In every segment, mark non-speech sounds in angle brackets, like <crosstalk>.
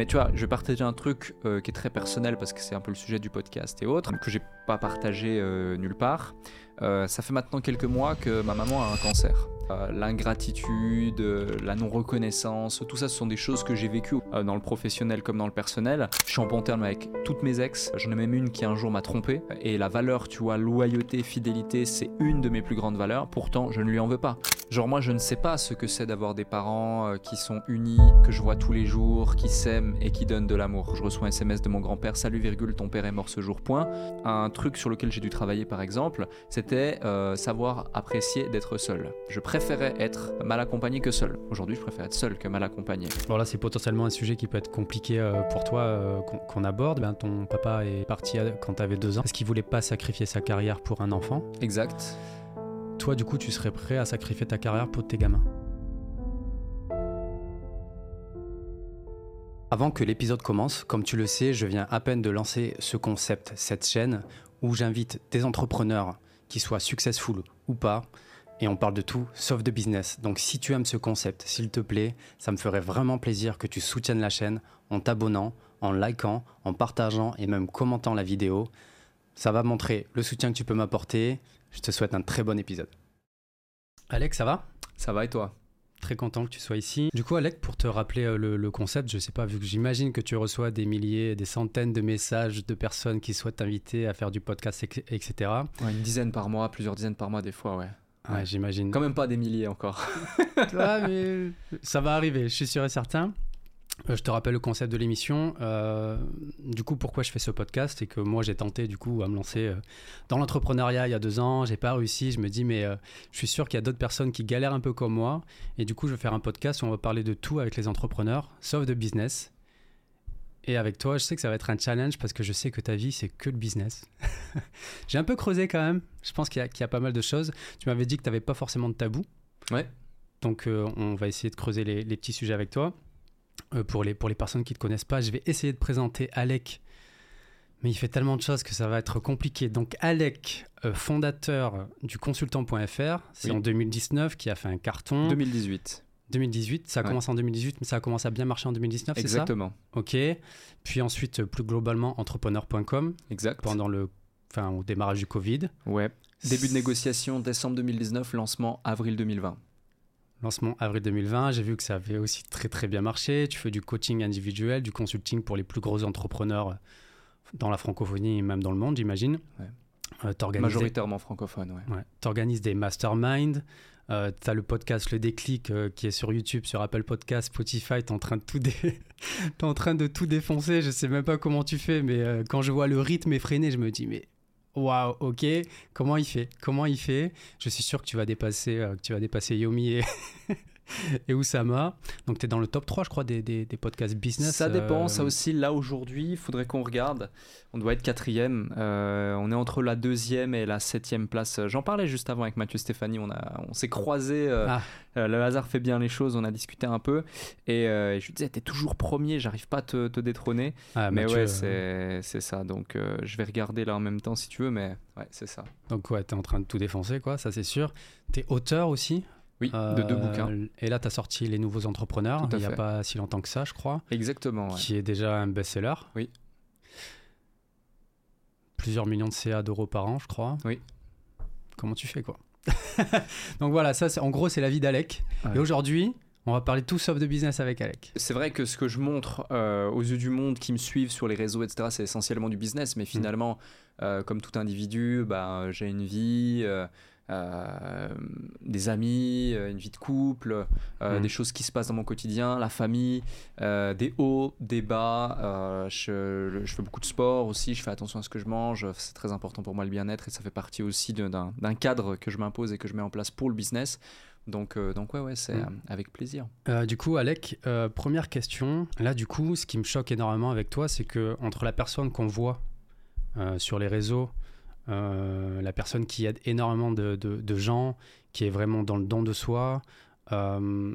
Mais tu vois, je vais partager un truc euh, qui est très personnel parce que c'est un peu le sujet du podcast et autres, que j'ai pas euh, nulle part. Euh, ça fait maintenant quelques mois que ma maman a un cancer. Euh, L'ingratitude, la non-reconnaissance, tout ça, ce sont des choses que j'ai vécues dans le professionnel comme dans le personnel. Je suis en bon terme avec toutes mes ex. J'en ai même une qui un jour m'a trompé. Et la valeur, tu vois, loyauté, fidélité, c'est une de mes plus grandes valeurs. Pourtant, je ne lui en veux pas. Genre moi, je ne sais pas ce que c'est d'avoir des parents qui sont unis, que je vois tous les jours, qui s'aiment et qui donnent de l'amour. Je reçois un SMS de mon grand-père, salut virgule, ton père est mort ce jour, point. Un truc sur lequel j'ai dû travailler par exemple, c'était euh, savoir apprécier d'être seul. Je préférais être mal accompagné que seul. Aujourd'hui, je préfère être seul que mal accompagné. Bon là c'est potentiellement un sujet qui peut être compliqué euh, pour toi euh, qu'on qu'on aborde. Ben, ton papa est parti quand tu avais deux ans. Est-ce qu'il voulait pas sacrifier sa carrière pour un enfant? Exact. Toi du coup tu serais prêt à sacrifier ta carrière pour tes gamins? Avant que l'épisode commence, comme tu le sais, je viens à peine de lancer ce concept, cette chaîne où j'invite des entrepreneurs qui soient successful ou pas, et on parle de tout sauf de business. Donc si tu aimes ce concept, s'il te plaît, ça me ferait vraiment plaisir que tu soutiennes la chaîne en t'abonnant, en likant, en partageant et même commentant la vidéo. Ça va montrer le soutien que tu peux m'apporter. Je te souhaite un très bon épisode. Alex, ça va? Ça va et toi? Très content que tu sois ici. Du coup, Alec, pour te rappeler euh, le, le concept, je sais pas, vu que j'imagine que tu reçois des milliers, des centaines de messages de personnes qui souhaitent t'inviter à faire du podcast, etc. Ouais, Une dizaine par mois, plusieurs dizaines par mois des fois, ouais. Ouais, Ouais. j'imagine. Quand même pas des milliers encore. <laughs> Ouais, mais ça va arriver, je suis sûr et certain. Euh, Je te rappelle le concept de l'émission. Euh, du coup, pourquoi je fais ce podcast C'est que moi, j'ai tenté du coup à me lancer euh, dans l'entrepreneuriat il y a deux ans. J'ai pas réussi. Je me dis, mais euh, je suis sûr qu'il y a d'autres personnes qui galèrent un peu comme moi. Et du coup, je vais faire un podcast où on va parler de tout avec les entrepreneurs, sauf de business. Et avec toi, je sais que ça va être un challenge parce que je sais que ta vie, c'est que le business. <laughs> j'ai un peu creusé quand même. Je pense qu'il y, a- qu'il y a pas mal de choses. Tu m'avais dit que tu n'avais pas forcément de tabou. Ouais. Donc, euh, on va essayer de creuser les, les petits sujets avec toi. Euh, pour, les, pour les personnes qui ne te connaissent pas, je vais essayer de présenter Alec. Mais il fait tellement de choses que ça va être compliqué. Donc, Alec, euh, fondateur du consultant.fr, c'est Oui. en 2019 qui a fait un carton. 2018. 2018, ça a Ouais. commencé en 2018, mais ça a commencé à bien marcher en 2019, c'est ça? Exactement. Ok. Puis ensuite, euh, plus globalement, entrepreneur.com Exact. pendant le, enfin, au démarrage du Covid. Ouais. Début de négociation décembre 2019, lancement avril 2020. Lancement avril 2020, j'ai vu que ça avait aussi très très bien marché. Tu fais du coaching individuel, du consulting pour les plus gros entrepreneurs dans la francophonie et même dans le monde, j'imagine. Ouais. Euh, Majoritairement francophone, ouais. ouais, t'organises des masterminds. Euh, t'as le podcast Le Déclic euh, qui est sur YouTube, sur Apple Podcast, Spotify. T'es en train de tout, dé- <laughs> en train de tout défoncer. Je sais même pas comment tu fais, mais euh, quand je vois le rythme effréné, je me dis mais waouh, ok, comment il fait? Comment il fait? Je suis sûr que tu vas dépasser, euh, que tu vas dépasser Yomi et, <laughs> <laughs> et Oussama. Donc tu es dans le top 3, je crois, des, des, des podcasts business. Ça dépend, euh, ça aussi, là aujourd'hui, il faudrait qu'on regarde. On doit être quatrième. Euh, on est entre la deuxième et la septième place. J'en parlais juste avant avec Mathieu Stéphanie. On, a, on s'est croisés. euh, Ah. euh, le hasard fait bien les choses. On a discuté un peu. Et euh, je lui disais, t'es toujours premier, j'arrive pas à te, te détrôner. ah, mais Mathieu, ouais, euh, c'est c'est ça. Donc euh, je vais regarder là en même temps si tu veux. Mais ouais, c'est ça. Donc ouais, tu es en train de tout défoncer, quoi, ça c'est sûr. Tu es auteur aussi. Oui, de deux Euh, bouquins. Et là, tu as sorti Les Nouveaux Entrepreneurs, il n'y a pas si longtemps que ça, je crois, Exactement. ouais. qui est déjà un best-seller. Oui. Plusieurs millions de CA d'euros par an, je crois. Oui. Comment tu fais, quoi? <laughs> Donc voilà, ça, en gros, c'est la vie d'Alec. Ouais. Et aujourd'hui, on va parler tout sauf de business avec Alec. C'est vrai que ce que je montre euh, aux yeux du monde qui me suivent sur les réseaux, etc., c'est essentiellement du business. Mm. Mais finalement, euh, comme tout individu, bah, j'ai une vie, euh, euh, des amis, euh, une vie de couple, euh, Mm. des choses qui se passent dans mon quotidien, la famille, euh, des hauts, des bas. je, je fais beaucoup de sport aussi, je fais attention à ce que je mange. C'est très important pour moi le bien-être et ça fait partie aussi d'un cadre que je m'impose et que je mets en place pour le business. Donc, donc ouais, ouais, c'est Mm. avec plaisir. Du coup, Alec, première question. Là, du coup, ce qui me choque énormément avec toi, c'est que entre la personne qu'on voit sur les réseaux, euh, la personne qui aide énormément de, gens, qui est vraiment dans le don de soi, euh,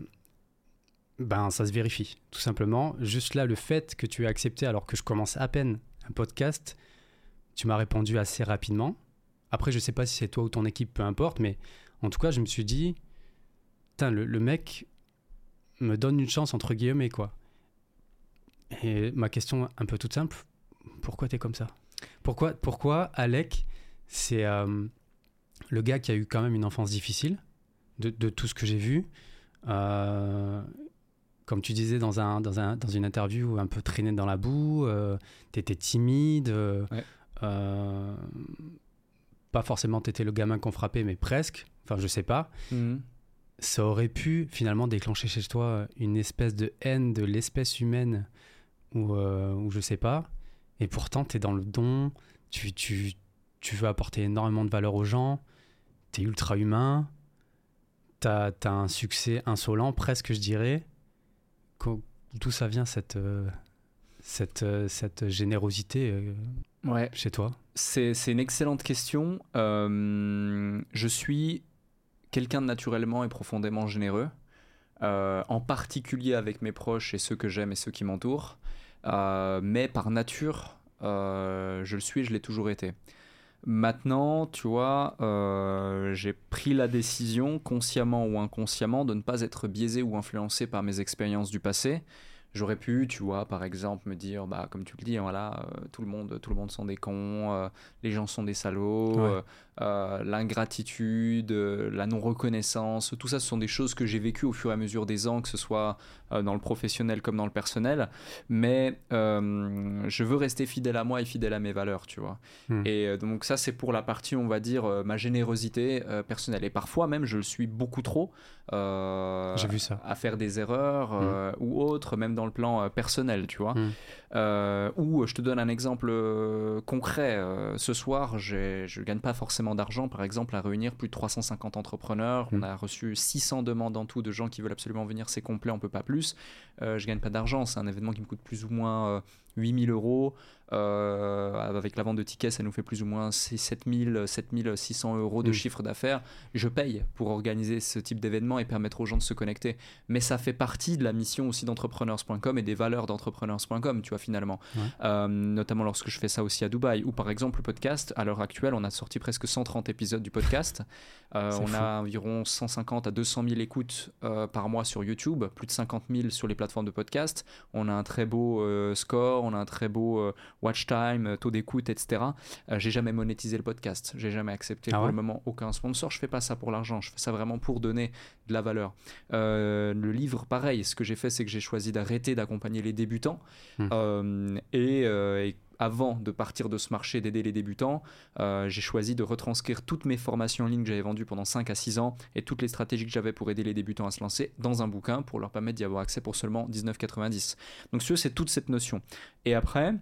ben ça se vérifie, tout simplement. Juste là, le fait que tu aies accepté, alors que je commence à peine un podcast, tu m'as répondu assez rapidement. Après, je sais pas si c'est toi ou ton équipe, peu importe, mais en tout cas, je me suis dit, le, le mec me donne une chance entre guillemets quoi. Et ma question un peu toute simple, pourquoi tu es comme ça? Pourquoi, pourquoi Alec, c'est euh, le gars qui a eu quand même une enfance difficile, de, de tout ce que j'ai vu euh, comme tu disais dans, un, dans, un, dans une interview, un peu traîné dans la boue, euh, tu étais timide, pas forcément tu étais le gamin qu'on frappait, mais presque, enfin je sais pas. Mhm. Ça aurait pu finalement déclencher chez toi une espèce de haine de l'espèce humaine, ou, ou je sais pas. Et pourtant, tu es dans le don, tu, tu, tu veux apporter énormément de valeur aux gens, tu es ultra humain, tu as, un succès insolent, presque, je dirais. D'où ça vient cette, euh, cette, euh, cette générosité euh, ouais. chez toi? C'est une excellente question. je suis quelqu'un de naturellement et profondément généreux, en particulier avec mes proches et ceux que j'aime et ceux qui m'entourent. Mais par nature, je le suis et je l'ai toujours été. Maintenant, tu vois, euh, j'ai pris la décision, consciemment ou inconsciemment, de ne pas être biaisé ou influencé par mes expériences du passé. J'aurais pu, tu vois, par exemple, me dire, bah, comme tu le dis, hein, voilà, euh, tout le monde, tout le monde sont des cons, euh, les gens sont des salauds, l'ingratitude, la non reconnaissance, tout ça, ce sont des choses que j'ai vécues au fur et à mesure des ans, que ce soit dans le professionnel comme dans le personnel. Mais je veux rester fidèle à moi et fidèle à mes valeurs, tu vois. Hmm. Et donc ça, c'est pour la partie, on va dire, ma générosité personnelle. Et parfois même, je le suis beaucoup trop. j'ai vu ça. À faire des erreurs hmm. ou autres, même dans le plan euh, personnel, tu vois. Hmm. Euh, ou je te donne un exemple euh, concret. ce soir, je ne gagne pas forcément d'argent, par exemple, à réunir plus de 350 entrepreneurs. On hmm. a reçu 600 demandes en tout de gens qui veulent absolument venir. C'est complet, on peut pas plus. je gagne pas d'argent. C'est un événement qui me coûte plus ou moins 8000 euros. Euh, avec la vente de tickets, ça nous fait plus ou moins 7000, 7600 euros de mm. chiffre d'affaires. Je paye pour organiser ce type d'événement et permettre aux gens de se connecter. Mais ça fait partie de la mission aussi d'entrepreneurs.com et des valeurs d'entrepreneurs.com, tu vois, finalement. Euh, notamment lorsque je fais ça aussi à Dubaï. Ou par exemple, le podcast, à l'heure actuelle, on a sorti presque 130 épisodes du podcast. Euh, on a environ 150 à 200 000 écoutes par mois sur YouTube, plus de 50 000 sur les plateformes de podcast. On a un très beau score, on a un très beau watch time, euh, taux d'écoute, etc. Euh, j'ai jamais monétisé le podcast. J'ai jamais accepté ah pour le moment aucun sponsor. Je fais pas ça pour l'argent. Je fais ça vraiment pour donner de la valeur. Euh, le livre, pareil. Ce que j'ai fait, c'est que j'ai choisi d'arrêter d'accompagner les débutants hmm. et, avant de partir de ce marché d'aider les débutants, j'ai choisi de retranscrire toutes mes formations en ligne que j'avais vendues pendant 5 à 6 ans et toutes les stratégies que j'avais pour aider les débutants à se lancer dans un bouquin pour leur permettre d'y avoir accès pour seulement 19,90. Donc, c'est toute cette notion. Et après,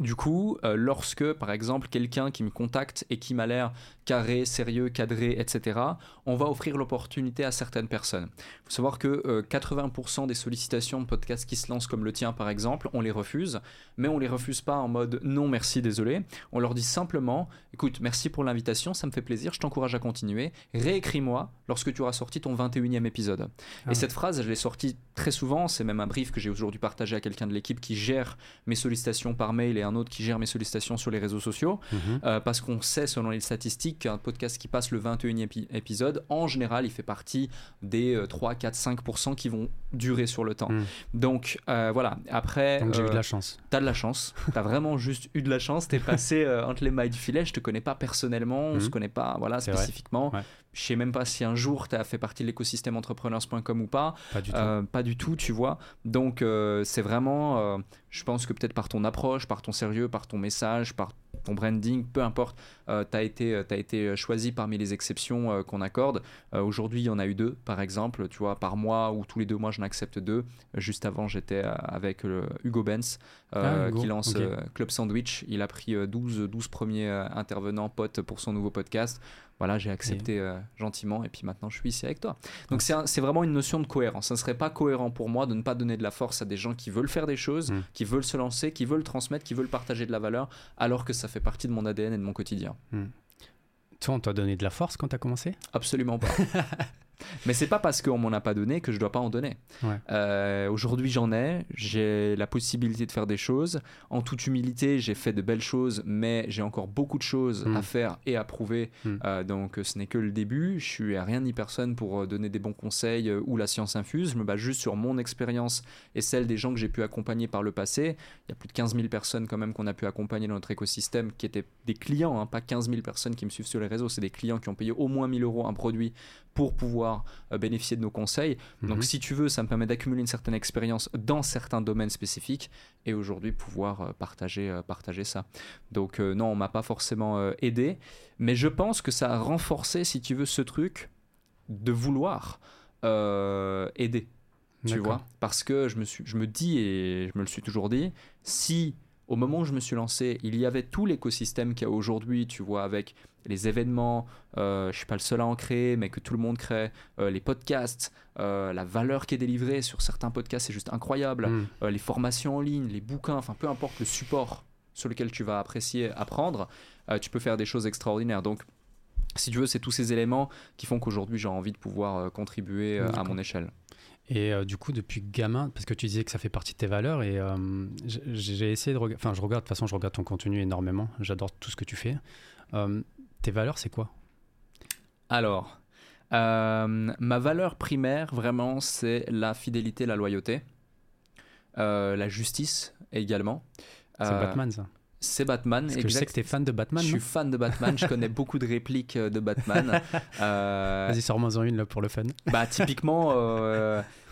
du coup, euh, lorsque, par exemple, quelqu'un qui me contacte et qui m'a l'air carré, sérieux, cadré, etc., on va offrir l'opportunité à certaines personnes. Il faut savoir que 80% euh, des sollicitations de podcasts qui se lancent comme le tien, par exemple, on les refuse, mais on les refuse pas en mode non merci, désolé. On leur dit simplement, écoute, merci pour l'invitation, ça me fait plaisir, je t'encourage à continuer, réécris-moi lorsque tu auras sorti ton 21e épisode. Ah et cette phrase, je l'ai sortie très souvent, c'est même un brief que j'ai aujourd'hui partagé à quelqu'un de l'équipe qui gère mes sollicitations par mail et un autre qui gère mes sollicitations sur les réseaux sociaux, mhm. euh, parce qu'on sait selon les statistiques qu'un podcast qui passe le 21e épisode, en général, il fait partie des 3, 4, 5% qui vont durer sur le temps. Mhm. Donc euh, voilà, après... Donc j'ai eu de la euh, chance. T'as de la chance, t'as vraiment juste eu de la chance, t'es passé entre les mailles du filet, je te connais pas personnellement, on se mhm. connaît pas voilà, spécifiquement. Je sais même pas si un jour tu as fait partie de l'écosystème entrepreneurs.com ou pas. Pas du tout. Euh, pas du tout, tu vois. Donc euh, c'est vraiment, euh, je pense que peut-être par ton approche, par ton sérieux, par ton message, par ton branding, peu importe, tu as, été, as été choisi parmi les exceptions qu'on accorde. Aujourd'hui, il y en a eu deux, par exemple, tu vois, par mois ou tous les deux mois, j'en accepte deux. Juste avant, j'étais avec Hugo Benz ah, qui lance Club Sandwich. Il a pris 12, 12 premiers intervenants, potes pour son nouveau podcast voilà, j'ai accepté euh, gentiment et puis maintenant je suis ici avec toi. Donc c'est vraiment une notion de cohérence. Ça ne serait pas cohérent pour moi de ne pas donner de la force à des gens qui veulent faire des choses, mm. qui veulent se lancer, qui veulent transmettre, qui veulent partager de la valeur, alors que ça fait partie de mon ADN et de mon quotidien. Mm. Toi, on t'a donné de la force quand tu as commencé? Absolument pas. <laughs> Mais c'est pas parce qu'on m'en a pas donné que je dois pas en donner. Ouais. Euh, Aujourd'hui, j'en ai. J'ai la possibilité de faire des choses. En toute humilité, j'ai fait de belles choses, mais j'ai encore beaucoup de choses à faire et à prouver. Mm. Euh, donc, ce n'est que le début. Je suis à rien ni personne pour euh, donner des bons conseils euh, ou la science infuse. Je me base juste sur mon expérience et celle des gens que j'ai pu accompagner par le passé. Il y a plus de 15 000 personnes quand même qu'on a pu accompagner dans notre écosystème qui étaient des clients, hein, pas 15 000 personnes qui me suivent sur les réseaux. C'est des clients qui ont payé au moins 1000 euros un produit pour pouvoir euh, bénéficier de nos conseils. Mhm. Donc si tu veux, ça me permet d'accumuler une certaine expérience dans certains domaines spécifiques et aujourd'hui pouvoir euh, partager, euh, partager ça. Donc non, on m'a pas forcément aidé, mais je pense que ça a renforcé, si tu veux, ce truc de vouloir euh, aider. Tu vois? Parce que je me, suis, je me dis, et je me le suis toujours dit, si au moment où je me suis lancé, il y avait tout l'écosystème qu'il y a aujourd'hui, tu vois, avec les événements, euh, je suis pas le seul à en créer, mais que tout le monde crée, euh, les podcasts, euh, la valeur qui est délivrée sur certains podcasts, c'est juste incroyable, Mm. les formations en ligne, les bouquins, enfin peu importe le support sur lequel tu vas apprécier, apprendre, tu peux faire des choses extraordinaires. Donc, si tu veux, c'est tous ces éléments qui font qu'aujourd'hui j'ai envie de pouvoir contribuer à mon échelle. Et euh, du coup, depuis gamin, parce que tu disais que ça fait partie de tes valeurs, et euh, j'ai- essayé de regarder, enfin, je regarde, de toute façon, je regarde ton contenu énormément, j'adore tout ce que tu fais. Euh, tes valeurs, c'est quoi? Alors, euh, ma valeur primaire, vraiment, c'est la fidélité, la loyauté, Euh, la justice également. C'est Euh, Batman, ça C'est Batman. Parce que je sais que t'es fan de Batman, Je suis fan de Batman, je connais beaucoup de répliques de Batman. <laughs> Vas-y, sors-moi en une, là, pour le fun. bah, typiquement,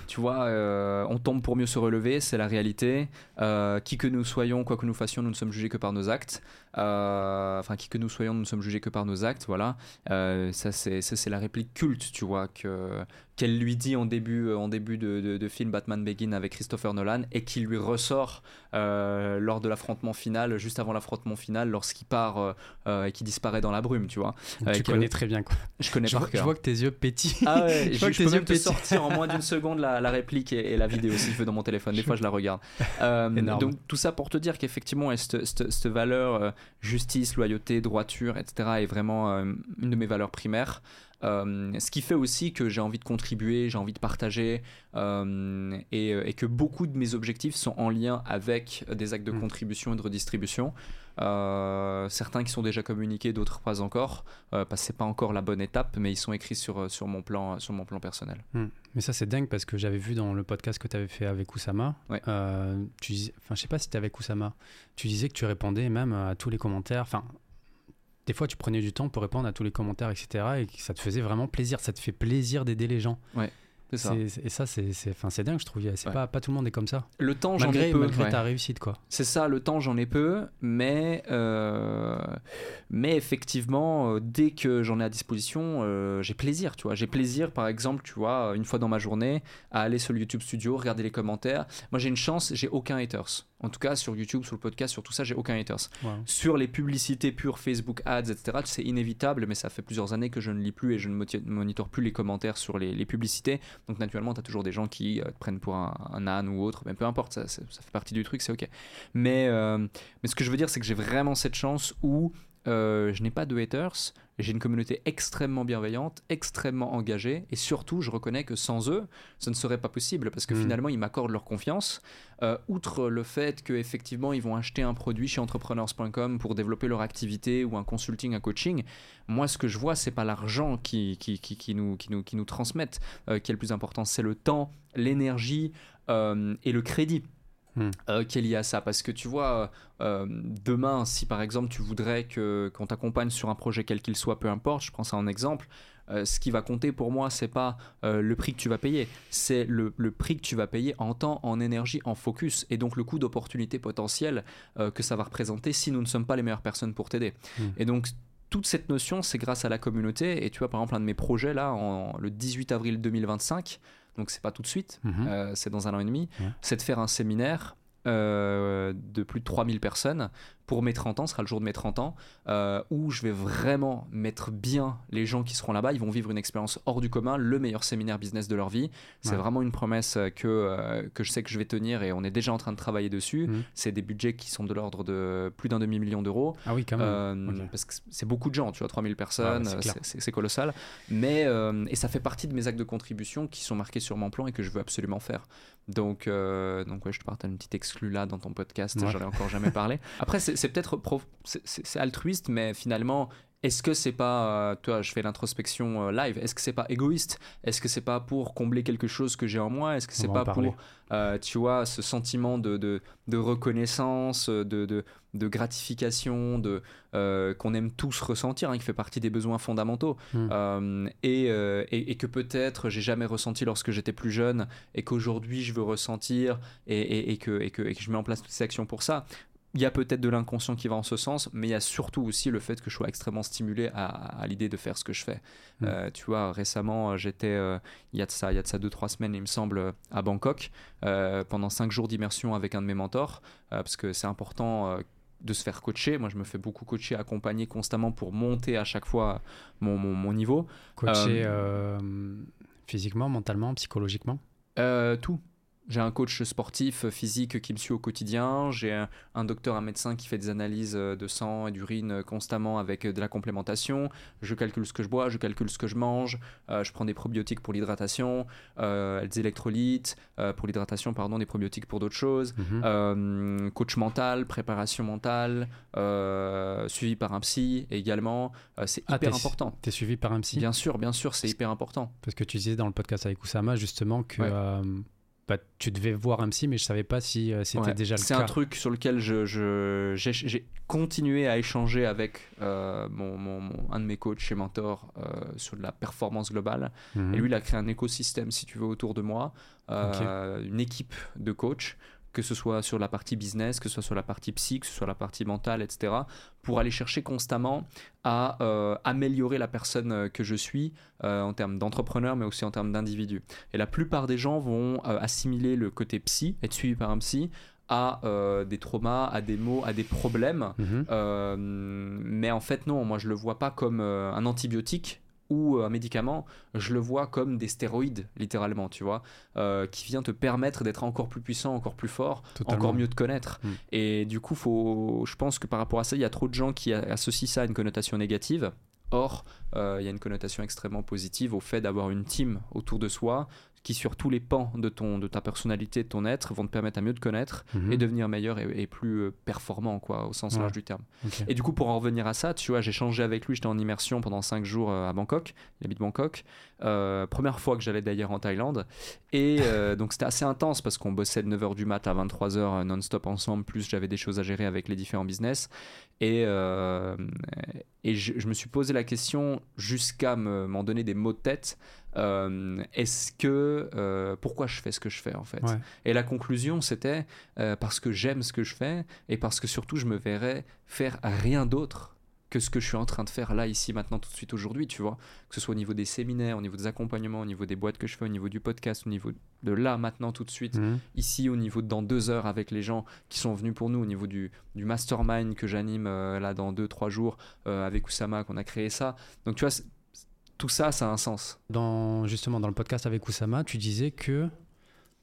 tu vois, euh, on tombe pour mieux se relever, c'est la réalité. Euh, qui que nous soyons, quoi que nous fassions, nous ne sommes jugés que par nos actes. Euh, Enfin, qui que nous soyons, nous ne sommes jugés que par nos actes. Voilà. Ça, c'est ça, c'est la réplique culte, tu vois, que qu'elle lui dit en début, euh, en début de, de- de film Batman Begin avec Christopher Nolan et qui lui ressort euh, lors de l'affrontement final, juste avant l'affrontement final, lorsqu'il part euh, et qui disparaît dans la brume, tu vois. Euh, tu connais très bien, quoi. Je connais Je par vois, je cœur. vois que tes yeux pétillent. Ah ouais, <laughs> Je je, vois que je tes peux yeux même te sortir en moins d'une seconde la, la réplique et, et la vidéo si je veux dans mon téléphone. Des fois, je la regarde. Donc, tout ça pour te dire qu'effectivement, cette, valeur justice, loyauté, droiture, etc., est vraiment une de mes valeurs primaires. Euh, ce qui fait aussi que j'ai envie de contribuer, j'ai envie de partager euh, et, et que beaucoup de mes objectifs sont en lien avec des actes de Mm. contribution et de redistribution. Euh, certains qui sont déjà communiqués, d'autres pas encore, parce que c'est pas encore la bonne étape, mais ils sont écrits sur, sur, mon, plan, sur mon plan personnel. Hmm. Mais ça, c'est dingue parce que j'avais vu dans le podcast que tu avais fait avec Oussama. Ouais. tu dis- enfin, je sais pas si c'était avec Oussama. Tu disais que tu répondais même à tous les commentaires. Enfin, des fois, tu prenais du temps pour répondre à tous les commentaires, etc. Et ça te faisait vraiment plaisir. Ça te fait plaisir d'aider les gens. C'est ça. C'est- c'est- Et ça, c'est dingue, je trouve. C'est Ouais. pas, pas tout le monde est comme ça. Le temps, j'en ai peu. malgré ouais. ta réussite, quoi. C'est ça, le temps, j'en ai peu, mais, euh, mais effectivement, euh, dès que j'en ai à disposition, euh, j'ai plaisir, tu vois. J'ai plaisir, par exemple, tu vois, une fois dans ma journée, à aller sur le YouTube Studio, regarder les commentaires. Moi, j'ai une chance, j'ai aucun haters. En tout cas, sur YouTube, sur le podcast, sur tout ça, j'ai aucun haters. Wow. Sur les publicités pures, Facebook Ads, etc., c'est inévitable, mais ça fait plusieurs années que je ne lis plus et je ne monitore plus les commentaires sur les, les publicités. Donc, naturellement, tu as toujours des gens qui euh, te prennent pour un, un âne ou autre, mais peu importe, ça fait partie du truc, c'est ok. Mais, euh, mais ce que je veux dire, c'est que j'ai vraiment cette chance où euh, je n'ai pas de haters, j'ai une communauté extrêmement bienveillante, extrêmement engagée, et surtout, je reconnais que sans eux, ce ne serait pas possible, parce que Mm. finalement, ils m'accordent leur confiance. Euh, outre le fait qu'effectivement, ils vont acheter un produit chez entrepreneurs.com pour développer leur activité ou un consulting, un coaching, moi, ce que je vois, c'est pas l'argent qui, qui, qui, qui nous, qui, nous, qui nous transmettent euh, qui est le plus important, c'est le temps, l'énergie et le crédit. Hmm. euh, qui est lié à ça parce que tu vois euh, demain si par exemple tu voudrais que qu'on t'accompagne sur un projet quel qu'il soit peu importe je prends ça en exemple euh, ce qui va compter pour moi c'est pas euh, le prix que tu vas payer c'est le, le prix que tu vas payer en temps en énergie en focus et donc le coût d'opportunité potentiel euh, que ça va représenter si nous ne sommes pas les meilleures personnes pour t'aider Hmm. et donc toute cette notion, c'est grâce à la communauté. Et tu vois, par exemple, un de mes projets, là, en, le 18 avril 2025, donc c'est pas tout de suite, Mhm. euh, c'est dans un an et demi, Ouais. c'est de faire un séminaire euh, de plus de 3000 personnes pour mes 30 ans, ce sera le jour de mes 30 ans, euh, où je vais vraiment mettre bien les gens qui seront là-bas. Ils vont vivre une expérience hors du commun, le meilleur séminaire business de leur vie. C'est Ouais. vraiment une promesse euh, que, euh, que je sais que je vais tenir et on est déjà en train de travailler dessus. Mhm. C'est des budgets qui sont de l'ordre de plus d'un demi-million d'euros. Ah oui, quand même. Euh. Parce que c'est beaucoup de gens, tu vois, 3000 personnes, c'est colossal. Mais, et ça fait partie de mes actes de contribution qui sont marqués sur mon plan et que je veux absolument faire. Donc, donc ouais, je te partage une petite exclue là dans ton podcast, Ouais. j'en ai encore jamais parlé. Après, c'est c'est peut-être c'est- altruiste, mais finalement, est-ce que c'est pas, euh, toi, je fais l'introspection euh, live, est-ce que c'est pas égoïste? Est-ce que c'est pas pour combler quelque chose que j'ai en moi? Est-ce que c'est pas pour, euh, tu vois, ce sentiment de, de, de reconnaissance, de, de, de gratification, de euh, qu'on aime tous ressentir, hein, qui fait partie des besoins fondamentaux, Hmm. Euh, et, et, et que peut-être j'ai jamais ressenti lorsque j'étais plus jeune, et qu'aujourd'hui je veux ressentir, et que, et, que, et que je mets en place toutes ces actions pour ça. Il y a peut-être de l'inconscient qui va en ce sens, mais il y a surtout aussi le fait que je sois extrêmement stimulé à, à l'idée de faire ce que je fais. Mm. Euh, tu vois, récemment, j'étais, euh, il y a de ça, il y a de ça deux trois semaines, il me semble, à Bangkok, euh, pendant cinq jours d'immersion avec un de mes mentors, euh, parce que c'est important. euh, de se faire coacher. Moi, je me fais beaucoup coacher, accompagner constamment pour monter à chaque fois mon, mon, mon niveau. Coaché euh, physiquement, mentalement, psychologiquement? Euh, tout. J'ai un coach sportif euh, physique qui me suit au quotidien. J'ai un, un docteur, un médecin qui fait des analyses euh, de sang et d'urine euh, constamment avec de la complémentation. Je calcule ce que je bois, je calcule ce que je mange. Euh, je prends des probiotiques pour l'hydratation, euh, des électrolytes euh, pour l'hydratation, pardon, des probiotiques pour d'autres choses. Mhm. Coach mental, préparation mentale, suivi par un psy également. C'est Ah, hyper important. T'es suivi par un psy? Bien sûr, bien sûr, c'est hyper important. Parce que tu disais dans le podcast avec Oussama justement que Ouais. Bah, tu devais voir un psy, mais je savais pas si euh, c'était Ouais, déjà le C'est cas. un truc sur lequel je, je- j'ai, j'ai continué à échanger avec euh, mon, mon- mon- un de mes coachs et mentors euh, sur la performance globale. Mhm. Et lui, il a créé un écosystème, si tu veux, autour de moi, une équipe de coachs, que ce soit sur la partie business, que ce soit sur la partie psy, que ce soit la partie mentale, etc., pour aller chercher constamment à euh, améliorer la personne euh, que je suis euh, en termes d'entrepreneur, mais aussi en termes d'individu. Et la plupart des gens vont euh, assimiler le côté psy, être suivi par un psy, à euh, des traumas, à des maux, à des problèmes. Mhm. Euh, mais en fait, non, moi je le vois pas comme euh, un antibiotique ou un médicament, je le vois comme des stéroïdes, littéralement, tu vois, euh, qui vient te permettre d'être encore plus puissant, encore plus fort, Totalement. encore mieux te connaître. Mm. Et du coup, faut, je pense que par rapport à ça, il y a trop de gens qui associent ça à une connotation négative. Or, euh, il y a une connotation extrêmement positive au fait d'avoir une team autour de soi qui, sur tous les pans de, ton, de ta personnalité, de ton être, vont te permettre à mieux te connaître Mhm. et devenir meilleur et, et plus euh, performant, quoi, au sens Ouais. large du terme. Et du coup, pour en revenir à ça, tu vois, j'ai changé avec lui, j'étais en immersion pendant 5 jours euh, à Bangkok, il habite Bangkok. Euh, première fois que j'allais d'ailleurs en Thaïlande. Et <laughs> euh, donc c'était assez intense parce qu'on bossait de 9h du mat à 23h non-stop ensemble, plus j'avais des choses à gérer avec les différents business. Et, euh, et je, je me suis posé la question jusqu'à me- m'en donner des mots de tête. Euh, Est-ce que. euh, pourquoi je fais ce que je fais en fait? Ouais. Et la conclusion c'était euh, parce que j'aime ce que je fais et parce que surtout je me verrais faire rien d'autre que ce que je suis en train de faire là, ici, maintenant, tout de suite, aujourd'hui, tu vois? Que ce soit au niveau des séminaires, au niveau des accompagnements, au niveau des boîtes que je fais, au niveau du podcast, au niveau de là, maintenant, tout de suite, Mhm. ici, au niveau de dans deux heures avec les gens qui sont venus pour nous, au niveau du, du mastermind que j'anime là dans deux, trois jours avec Oussama, qu'on a créé ça. Donc, tu vois, tout ça, ça a un sens. Dans, justement, dans le podcast avec Oussama, tu disais que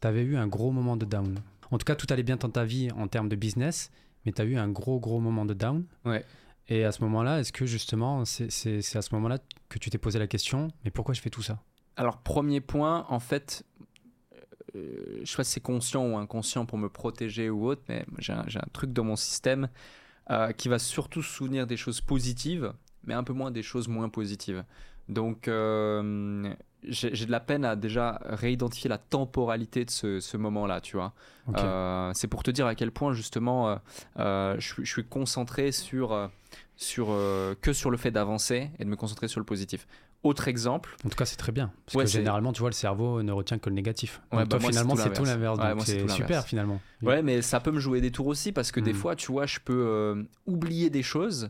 tu avais eu un gros moment de down. En tout cas, tout allait bien dans ta vie en termes de business, mais tu as eu un gros, gros moment de down. Ouais. Et à ce moment-là, est-ce que justement, c'est à ce moment-là que tu t'es posé la question, mais pourquoi je fais tout ça? Alors, premier point, en fait, euh, je sais pas si c'est conscient ou inconscient pour me protéger ou autre, mais j'ai un, j'ai un truc dans mon système euh, qui va surtout se souvenir des choses positives, mais un peu moins des choses moins positives. Donc, euh, j'ai de la peine à déjà réidentifier la temporalité de ce, ce moment-là, tu vois. Euh, c'est pour te dire à quel point justement euh, je, suis- je suis concentré sur, sur que sur le fait d'avancer et de me concentrer sur le positif. Autre exemple, En tout cas, c'est très bien. Parce Ouais, que généralement, tu vois, le cerveau ne retient que le négatif. Ouais, bah, toi, moi, finalement, c'est tout l'inverse. Ouais, c'est super, finalement. Ouais, mais ça peut me jouer des tours aussi parce que des Mm. fois, tu vois, je peux oublier des choses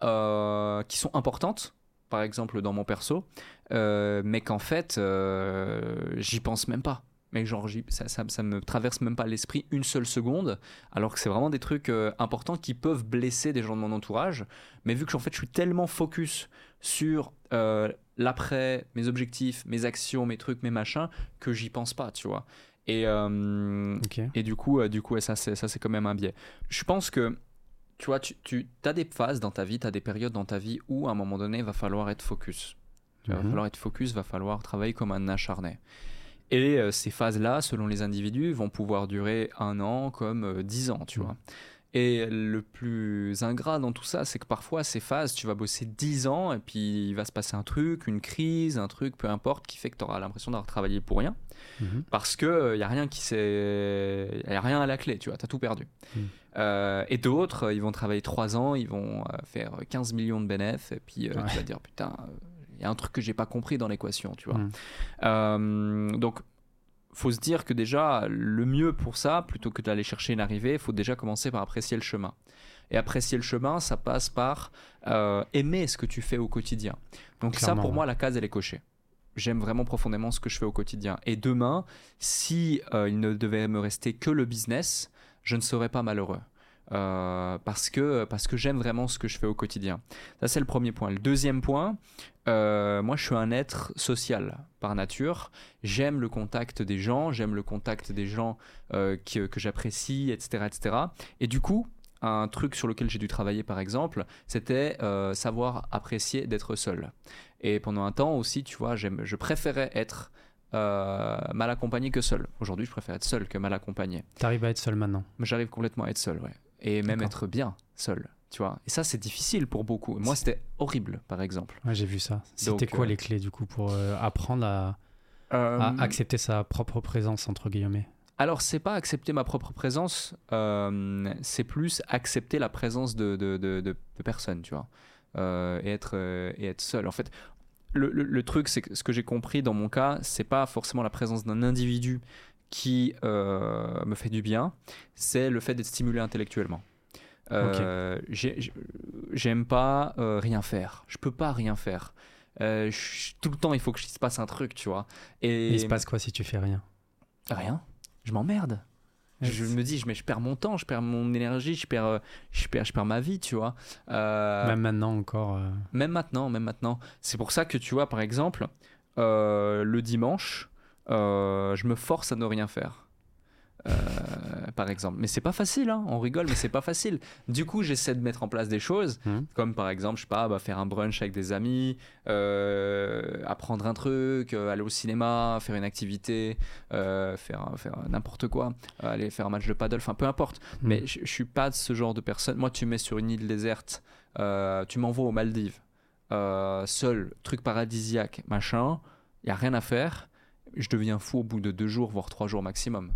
qui sont importantes, par exemple dans mon perso, euh, mais qu'en fait, euh, j'y pense même pas. mais genre ça, ça, ça, me traverse même pas l'esprit une seule seconde, alors que c'est vraiment des trucs euh, importants qui peuvent blesser des gens de mon entourage. Mais vu que en fait je suis tellement focus sur l'après, mes objectifs, mes actions, mes trucs, mes machins, que j'y pense pas, tu vois. Et, et du coup, du coup ça c'est quand même un biais. Je pense que tu vois, tu, tu as des phases dans ta vie, tu as des périodes dans ta vie où à un moment donné, il va falloir être focus. Il va mhm. falloir être focus, va falloir travailler comme un acharné. Et euh, ces phases-là, selon les individus, vont pouvoir durer un an comme euh, dix ans, tu mm. vois. Et le plus ingrat dans tout ça, c'est que parfois, ces phases, tu vas bosser dix ans et puis il va se passer un truc, une crise, un truc, peu importe, qui fait que tu auras l'impression d'avoir travaillé pour rien. Mm-hmm. Parce qu'il n'y euh, a rien qui s'est. Il a rien à la clé, tu vois, tu as tout perdu. Mm. Et d'autres, ils vont travailler trois ans, ils vont faire 15 millions de bénéfices, et puis tu vas dire, putain, il y a un truc que j'ai pas compris dans l'équation, tu vois. Mm. Euh, donc, faut se dire que déjà, le mieux pour ça, plutôt que d'aller chercher une arrivée, il faut déjà commencer par apprécier le chemin. Et apprécier le chemin, ça passe par euh, aimer ce que tu fais au quotidien. Donc ça, pour moi, la case, elle est cochée. J'aime vraiment profondément ce que je fais au quotidien. Et demain, si euh, il ne devait me rester que le business, je ne serais pas malheureux. Euh, parce que, parce que j'aime vraiment ce que je fais au quotidien. Ça, c'est le premier point. Le deuxième point, euh, moi, je suis un être social par nature. J'aime le contact des gens, j'aime le contact des gens euh, que, que j'apprécie, etc., etc. Et du coup, un truc sur lequel j'ai dû travailler, par exemple, c'était savoir apprécier d'être seul. Et pendant un temps aussi, tu vois, je préférais être mal accompagné que seul. Aujourd'hui, je préfère être seul que mal accompagné. T'arrives à être seul maintenant J'arrive complètement à être seul, ouais et même être bien seul. Tu vois. Et ça, c'est difficile pour beaucoup. Moi, c'était horrible, par exemple. Ouais, j'ai vu ça. C'était quoi euh, les clés, du coup, pour euh, apprendre à, à, euh, accepter sa propre présence, entre guillemets? Alors, c'est pas accepter ma propre présence, c'est plus accepter la présence de, de, de, personnes, tu vois, et, être, et être seul. En fait, le, le, truc, c'est que ce que j'ai compris dans mon cas, c'est pas forcément la présence d'un individu qui euh, me fait du bien, c'est le fait d'être stimulé intellectuellement. Euh, J'aime pas euh, rien faire. Je peux pas rien faire. Tout le temps, il faut que se passe un truc, tu vois. Et il se passe quoi si tu fais rien? Rien. Je m'emmerde. Je me dis, je, mais je perds mon temps, je perds mon énergie, je perds, je perds, je perds ma vie, tu vois. même maintenant encore. Même maintenant, même maintenant. C'est pour ça que tu vois, par exemple, le dimanche, euh, je me force à ne rien faire. Euh, par exemple. Mais c'est pas facile, hein. on rigole, mais c'est pas facile. Du coup, j'essaie de mettre en place des choses, mmh. comme par exemple, je sais pas, bah, faire un brunch avec des amis, euh, apprendre un truc, aller au cinéma, faire une activité, faire, faire n'importe quoi, aller faire un match de paddle, enfin peu importe. Mmh. Mais je suis pas de ce genre de personne. Moi, tu mets sur une île déserte, tu m'envoies aux Maldives, seul, truc paradisiaque, machin, il y a rien à faire je deviens fou au bout de deux jours, voire trois jours maximum.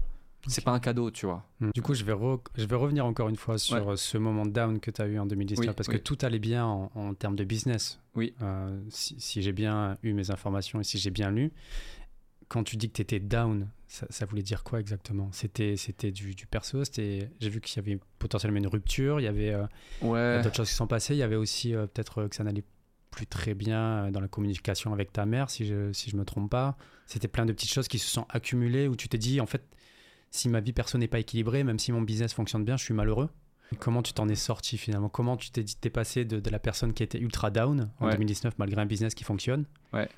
C'est pas un cadeau, tu vois. Hmm. Du coup, je vais, je vais revenir encore une fois sur ce moment down que tu as eu en 2019 parce que tout allait bien en, termes de business. Oui. Euh, si, j'ai bien eu mes informations et si j'ai bien lu, quand tu dis que tu étais down, ça, voulait dire quoi exactement? C'était du, du perso J'ai vu qu'il y avait potentiellement une rupture, il y avait euh, d'autres choses qui sont passées, il y avait aussi euh, peut-être que ça n'allait plus très bien euh, dans la communication avec ta mère, si je si je me trompe pas. C'était plein de petites choses qui se sont accumulées où tu t'es dit, en fait, si ma vie perso n'est pas équilibrée, même si mon business fonctionne bien, je suis malheureux. comment tu t'en es sorti finalement? Comment tu t'es passé de, de, la personne qui était ultra down en 2019 malgré un business qui fonctionne ouais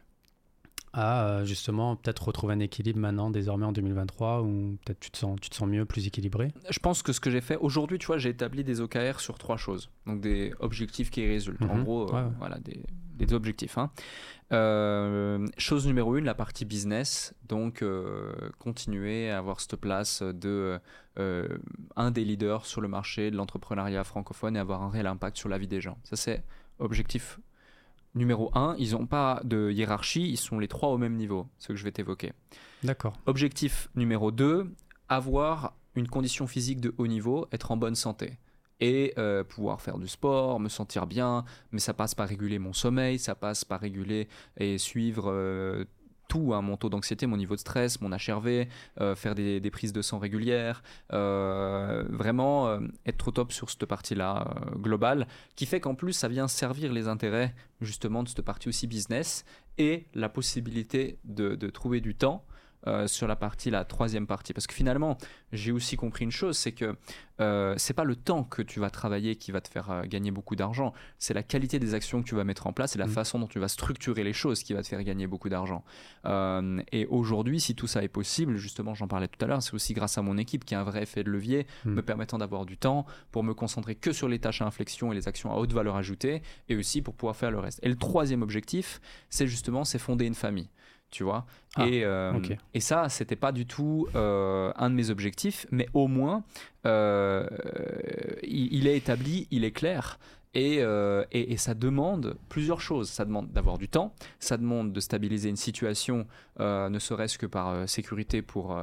à euh, justement peut-être retrouver un équilibre maintenant désormais en 2023 ou peut-être tu te sens tu te sens mieux plus équilibré? Je pense que ce que j'ai fait aujourd'hui tu vois j'ai établi des OKR sur trois choses. Donc des objectifs qui résultent. En mhm. gros euh, voilà des, des objectifs hein. euh, chose numéro une la partie business. Donc continuer à avoir cette place de un des leaders sur le marché de l'entrepreneuriat francophone et avoir un réel impact sur la vie des gens. Ça c'est objectif numéro 1, ils n'ont pas de hiérarchie, ils sont les trois au même niveau, ce que je vais t'évoquer. D'accord. Objectif numéro 2, avoir une condition physique de haut niveau, être en bonne santé. Et euh, pouvoir faire du sport, me sentir bien, mais ça passe par réguler mon sommeil, ça passe par réguler et suivre euh, hein, mon taux d'anxiété, mon niveau de stress, mon HRV, euh, faire des, prises de sang régulières, euh, vraiment euh, être au top sur cette partie-là globale, qui fait qu'en plus ça vient servir les intérêts justement de cette partie aussi business et la possibilité de, trouver du temps euh, sur la partie, la troisième partie. Parce que finalement, j'ai aussi compris une chose, c'est que euh, c'est pas le temps que tu vas travailler qui va te faire euh, gagner beaucoup d'argent, c'est la qualité des actions que tu vas mettre en place et la Mm. façon dont tu vas structurer les choses qui va te faire gagner beaucoup d'argent. Euh, et aujourd'hui, si tout ça est possible, justement, j'en parlais tout à l'heure, c'est aussi grâce à mon équipe qui a un vrai effet de levier, Mm. me permettant d'avoir du temps pour me concentrer que sur les tâches à inflexion et les actions à haute valeur ajoutée, et aussi pour pouvoir faire le reste. Et le troisième objectif, c'est justement, c'est fonder une famille. Tu vois Ah, et, euh, et ça, c'était pas du tout euh, un de mes objectifs, mais au moins, euh, il, il est établi, il est clair. Et, euh, et- et ça demande plusieurs choses. Ça demande d'avoir du temps, ça demande de stabiliser une situation, euh, ne serait-ce que par euh, sécurité pour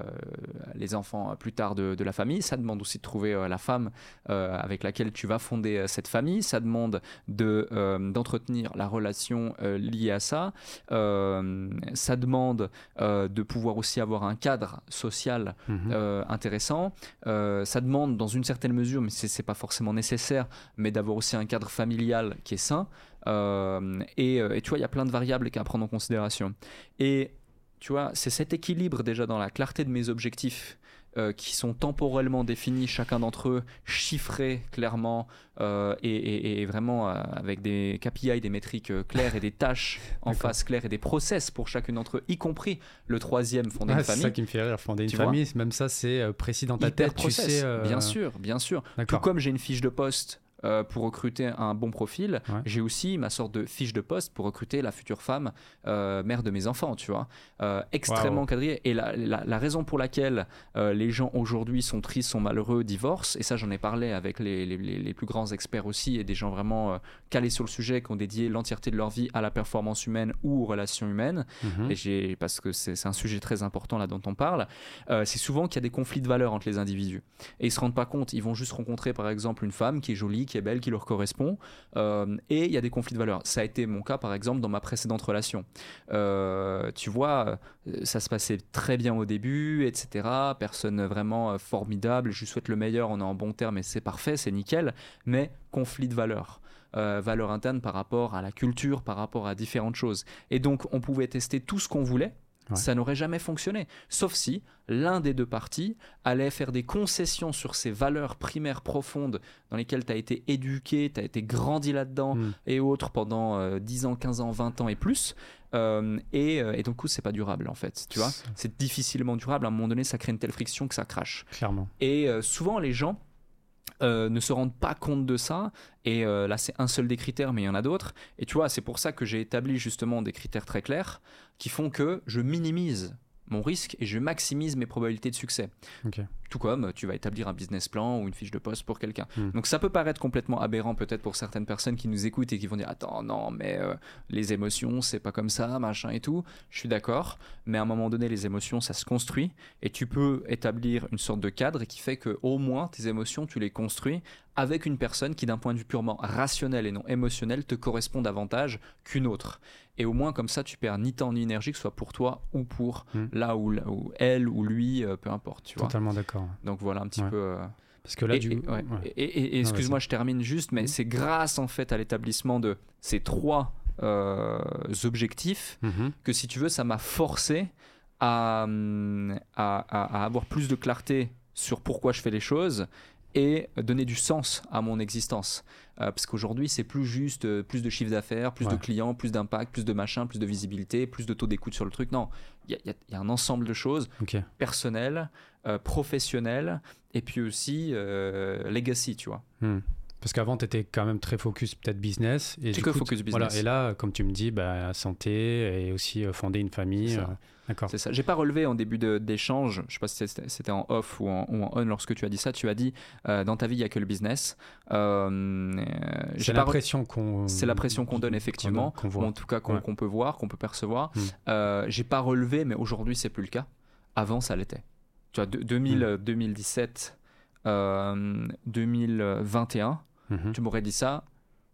les enfants plus tard de, de la famille. Ça demande aussi de trouver la femme avec laquelle tu vas fonder cette famille. Ça demande de, d'entretenir la relation liée à ça. Ça demande de pouvoir aussi avoir un cadre social Mhm. intéressant. Ça demande, dans une certaine mesure, mais c'est pas forcément nécessaire, mais d'avoir aussi un cadre familial qui est sain. Euh, et, euh, et tu vois, il y a plein de variables à prendre en considération. Et tu vois, c'est cet équilibre déjà dans la clarté de mes objectifs. euh, qui sont temporellement définis, chacun d'entre eux, chiffrés clairement, euh, et, et- et vraiment euh, avec des KPI, des métriques claires et des tâches en face claires et des process pour chacun d'entre eux, y compris le troisième fondé Ah, une c'est famille. ça qui me fait rire, fonder une Tu famille, même ça c'est précis dans ta Hyper tête, tu process, sais. Bien sûr, bien sûr. Tout comme j'ai une fiche de poste euh, pour recruter un bon profil, Ouais. j'ai aussi ma sorte de fiche de poste pour recruter la future femme euh, mère de mes enfants, tu vois. Euh, extrêmement Wow. quadrillé. Et la, la- la raison pour laquelle les gens aujourd'hui sont tristes, sont malheureux, divorcent, et ça j'en ai parlé avec les, les- les- les plus grands experts aussi, et des gens vraiment calés sur le sujet, qui ont dédié l'entièreté de leur vie à la performance humaine ou aux relations humaines, Mhm. et j'ai parce que c'est un sujet très important là dont on parle, c'est souvent qu'il y a des conflits de valeurs entre les individus. Et ils se rendent pas compte, ils vont juste rencontrer par exemple une femme qui est jolie, qui est belle, qui leur correspond, euh, et il y a des conflits de valeurs. Ça a été mon cas par exemple dans ma précédente relation. Euh, tu vois, euh, ça se passait très bien au début, etc. Personne vraiment formidable, je souhaite le meilleur, on est en bon terme et c'est parfait, c'est nickel, mais conflit de valeurs. Euh, valeurs internes par rapport à la culture, par rapport à différentes choses. Et donc, on pouvait tester tout ce qu'on voulait. Ouais. Ça n'aurait jamais fonctionné. Sauf si l'un des deux parties allait faire des concessions sur ces valeurs primaires profondes dans lesquelles tu as été éduqué, tu as été grandi là-dedans Mm. et autres pendant euh, 10 ans, 15 ans, 20 ans et plus. Euh, et, euh, et donc, coup, c'est pas durable en fait. Tu vois, C'est- c'est difficilement durable. À un moment donné, ça crée une telle friction que ça crache. Clairement. Et euh, souvent, les gens euh, ne se rendent pas compte de ça. Et euh, là, c'est un seul des critères, mais il y en a d'autres. Et tu vois, c'est pour ça que j'ai établi justement des critères très clairs qui font que je minimise mon risque et je maximise mes probabilités de succès. Tout comme euh, tu vas établir un business plan ou une fiche de poste pour quelqu'un. Hmm. Donc ça peut paraître complètement aberrant peut-être pour certaines personnes qui nous écoutent et qui vont dire attends non mais euh, les émotions c'est pas comme ça machin et tout. Je suis d'accord, mais à un moment donné les émotions ça se construit et tu peux établir une sorte de cadre qui fait que au moins tes émotions tu les construis avec une personne qui d'un point de vue purement rationnel et non émotionnel te correspond davantage qu'une autre. Et au moins comme ça tu perds ni temps ni énergie que ce soit pour toi ou pour Hmm. là où elle ou lui euh, peu importe tu. Totalement d'accord. Donc voilà un petit Ouais. peu. euh, Parce que là, et, du et- ouais. ouais. Et- et- et excuse-moi, je termine juste, mais c'est grâce en fait à l'établissement de ces trois euh, objectifs Mhm. que si tu veux, ça m'a forcé à, hum, à, à- avoir plus de clarté sur pourquoi je fais les choses et donner du sens à mon existence. Euh, parce qu'aujourd'hui, c'est plus juste euh, plus de chiffre d'affaires, plus de clients, plus d'impact, plus de machin, plus de visibilité, plus de taux d'écoute sur le truc. Non, il y, a- y un ensemble de choses personnelles, euh, professionnelles et puis aussi euh, legacy, tu vois. Hmm. Parce qu'avant, tu étais quand même très focus peut-être business. Et du que coup, focus t- Voilà, business. et là, comme tu me dis, bah, santé et aussi euh, fonder une famille. Euh, D'accord. C'est ça. J'ai pas relevé en début d'échange, je sais pas si c'était en off ou en, ou en on lorsque tu as dit ça, tu as dit euh, dans ta vie il y a que le business. C'est pas re- l'impression qu'on. C'est la pression qu'on donne effectivement, ou voit. en tout cas qu'on Ouais. peut voir, qu'on peut percevoir. Mm. J'ai pas relevé, mais aujourd'hui c'est plus le cas. Avant ça l'était. Tu vois, de- 2000, Mm. euh, 2017, euh, 2021, Mhm. tu m'aurais dit ça,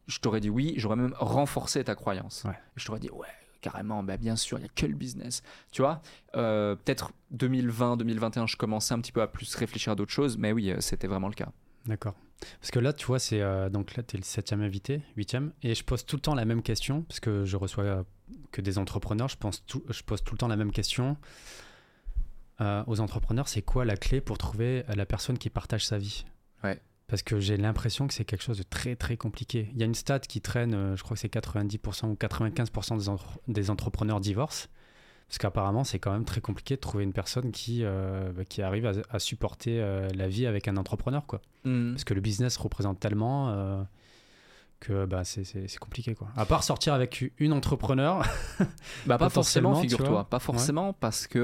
je t'aurais dit oui, j'aurais même renforcé ta croyance. Ouais. Je t'aurais dit ouais, carrément, bah bien sûr, il y a que le business. Tu vois, euh, peut-être 2020, 2021, je commençais un petit peu à plus réfléchir à d'autres choses, mais oui, euh, c'était vraiment le cas. D'accord. Parce que là, tu vois, c'est euh, donc là, tu es le septième invité, huitième, et je pose tout le temps la même question, parce que je reçois euh, que des entrepreneurs, je, pense tout, je pose tout le temps la même question. aux entrepreneurs, c'est quoi la clé pour trouver la personne qui partage sa vie? Ouais. Parce que j'ai l'impression que c'est quelque chose de très très compliqué. Il y a une stat qui traîne, euh, je crois que c'est 90% ou 95% des, entre- des entrepreneurs divorcent. Parce qu'apparemment, c'est quand même très compliqué de trouver une personne qui, euh, bah, qui arrive à, à supporter euh, la vie avec un entrepreneur. Quoi. Mm. Parce que le business représente tellement euh, que bah, c'est- compliqué. Quoi. À part sortir avec une entrepreneur, Bah pas <laughs> forcément, figure-toi. Pas forcément parce que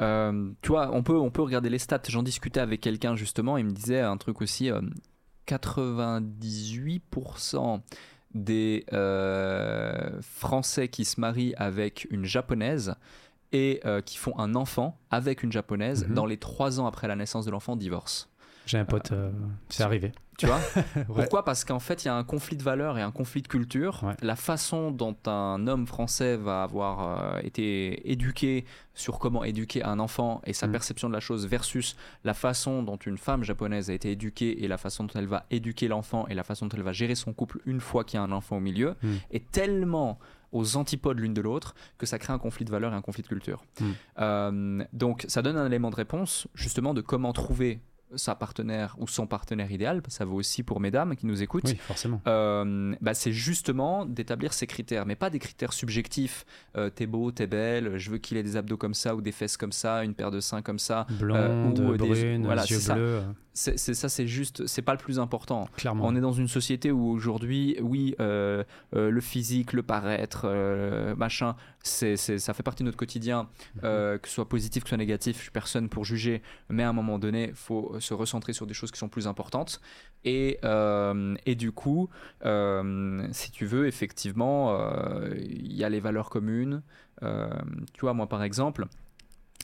euh, euh, tu vois, on peut on peut regarder les stats. J'en discutais avec quelqu'un justement, il me disait un truc aussi. euh, 98% des euh, Français qui se marient avec une japonaise et euh, qui font un enfant avec une japonaise Mhm. dans les trois ans après la naissance de l'enfant divorcent. J'ai un pote, euh, c'est arrivé. Tu vois. <laughs> Pourquoi Parce qu'en fait, il y a un conflit de valeurs et un conflit de culture. Ouais. La façon dont un homme français va avoir euh, été éduqué sur comment éduquer un enfant et sa Mm. perception de la chose versus la façon dont une femme japonaise a été éduquée et la façon dont elle va éduquer l'enfant et la façon dont elle va gérer son couple une fois qu'il y a un enfant au milieu Mm. est tellement aux antipodes l'une de l'autre que ça crée un conflit de valeurs et un conflit de culture. Mm. Euh, donc ça donne un élément de réponse justement de comment trouver sa partenaire ou son partenaire idéal, ça vaut aussi pour mesdames qui nous écoutent, Oui, forcément. euh, bah, c'est justement d'établir ces critères, mais pas des critères subjectifs. Euh, t'es beau, t'es belle, je veux qu'il ait des abdos comme ça ou des fesses comme ça, une paire de seins comme ça. Blonde, ou des- brune, voilà, yeux ça. C'est ça, c'est juste, c'est pas le plus important. clairement. On est dans une société où aujourd'hui, oui, euh, euh, le physique, le paraître, euh, machin, c'est, ça fait partie de notre quotidien, Mhm. que ce soit positif, que ce soit négatif, je suis personne pour juger, mais à un moment donné, il faut se recentrer sur des choses qui sont plus importantes. Et, et du coup, si tu veux, effectivement, il y a les valeurs communes. Tu vois, moi par exemple,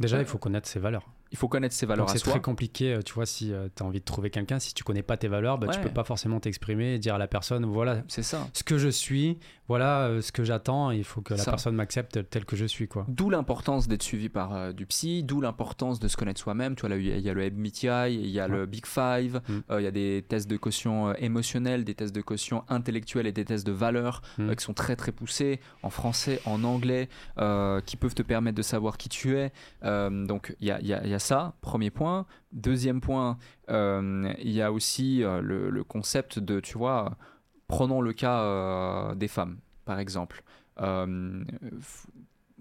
Déjà, il faut connaître ses valeurs. Il faut connaître ses valeurs c'est très compliqué, euh, tu vois, si tu as envie de trouver quelqu'un, si tu connais pas tes valeurs, bah, tu Ouais. peux pas forcément t'exprimer et dire à la personne, voilà C'est ça. ce que je suis, voilà euh, ce que j'attends, il faut que la Ça. personne m'accepte tel que je suis, quoi. D'où l'importance d'être suivi par euh, du psy, d'où l'importance de se connaître soi-même. Tu vois, il y a- le MBTI, il y a le Big Five, Mm. euh, il y a des tests de caution euh, émotionnelle, des tests de caution intellectuelle et des tests de valeur Mm. euh, qui sont très très poussés en français, en anglais, euh, qui peuvent te permettre de savoir qui tu es. Euh, donc il y a, il y a- il y a ça, premier point. Deuxième point, euh, il y a aussi euh, le, le concept de, tu vois, prenons le cas euh, des femmes, par exemple.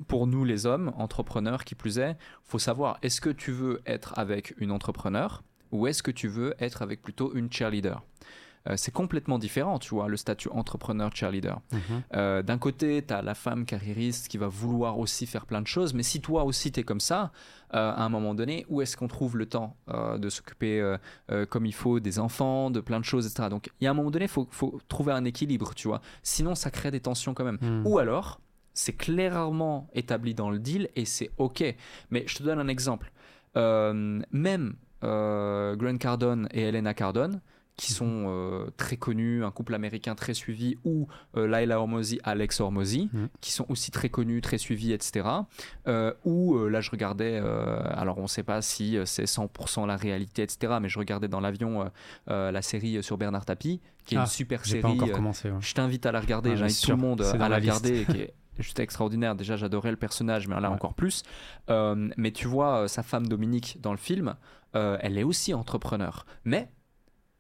Pour nous les hommes, entrepreneurs qui plus est, faut savoir est-ce que tu veux être avec une entrepreneur ou est-ce que tu veux être avec plutôt une cheerleader? C'est complètement différent, tu vois, le statut entrepreneur-cheerleader. Mhm. Euh, D'un côté, tu as la femme carriériste qui va vouloir aussi faire plein de choses, mais si toi aussi tu es comme ça, euh, à un moment donné, où est-ce qu'on trouve le temps euh, de s'occuper euh, euh, comme il faut des enfants, de plein de choses, etc. Donc il y a un moment donné, il faut, faut trouver un équilibre, tu vois. Sinon, ça crée des tensions quand même. Mm. Ou alors, c'est clairement établi dans le deal et c'est OK. Mais je te donne un exemple. Euh, même euh, Grant Cardone et Helena Cardone, qui sont euh, très connus, un couple américain très suivi, ou euh, Laila Hormozy, Alex Hormozy, Mhm. qui sont aussi très connus, très suivis, etc. Euh, ou euh, là, je regardais, euh, alors on ne sait pas si c'est 100% la réalité, etc. Mais je regardais dans l'avion la série sur Bernard Tapie, qui est Ah, une super J'ai série. pas encore commencé. ouais. je t'invite à la regarder, Ah, j'invite tout le monde à la regarder, qui <laughs> est juste extraordinaire. Déjà, j'adorais le personnage, mais là Ouais. encore plus. Mais tu vois, sa femme Dominique dans le film, elle est aussi entrepreneur. Mais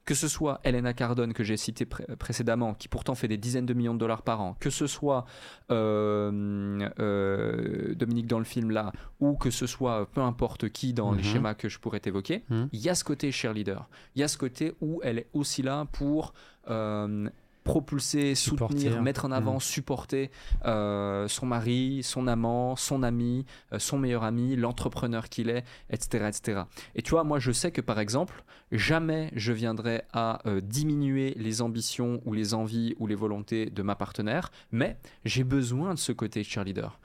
que ce soit Elena Cardone que j'ai cité pré- précédemment, qui pourtant fait des dizaines de millions de dollars par an, que ce soit euh, euh, Dominique dans le film là, ou que ce soit euh, peu importe qui dans les Mhm. schémas que je pourrais évoquer, Mhm. il y a ce côté cheerleader. Il y a ce côté où elle est aussi là pour euh, propulser, Supporter. soutenir, mettre en avant, Mhm. supporter euh, son mari, son amant, son ami, euh, son meilleur ami, l'entrepreneur qu'il est, etc., etc. Et tu vois, moi je sais que par exemple, jamais je viendrai à euh, diminuer les ambitions ou les envies ou les volontés de ma partenaire, mais j'ai besoin de ce côté cheerleader.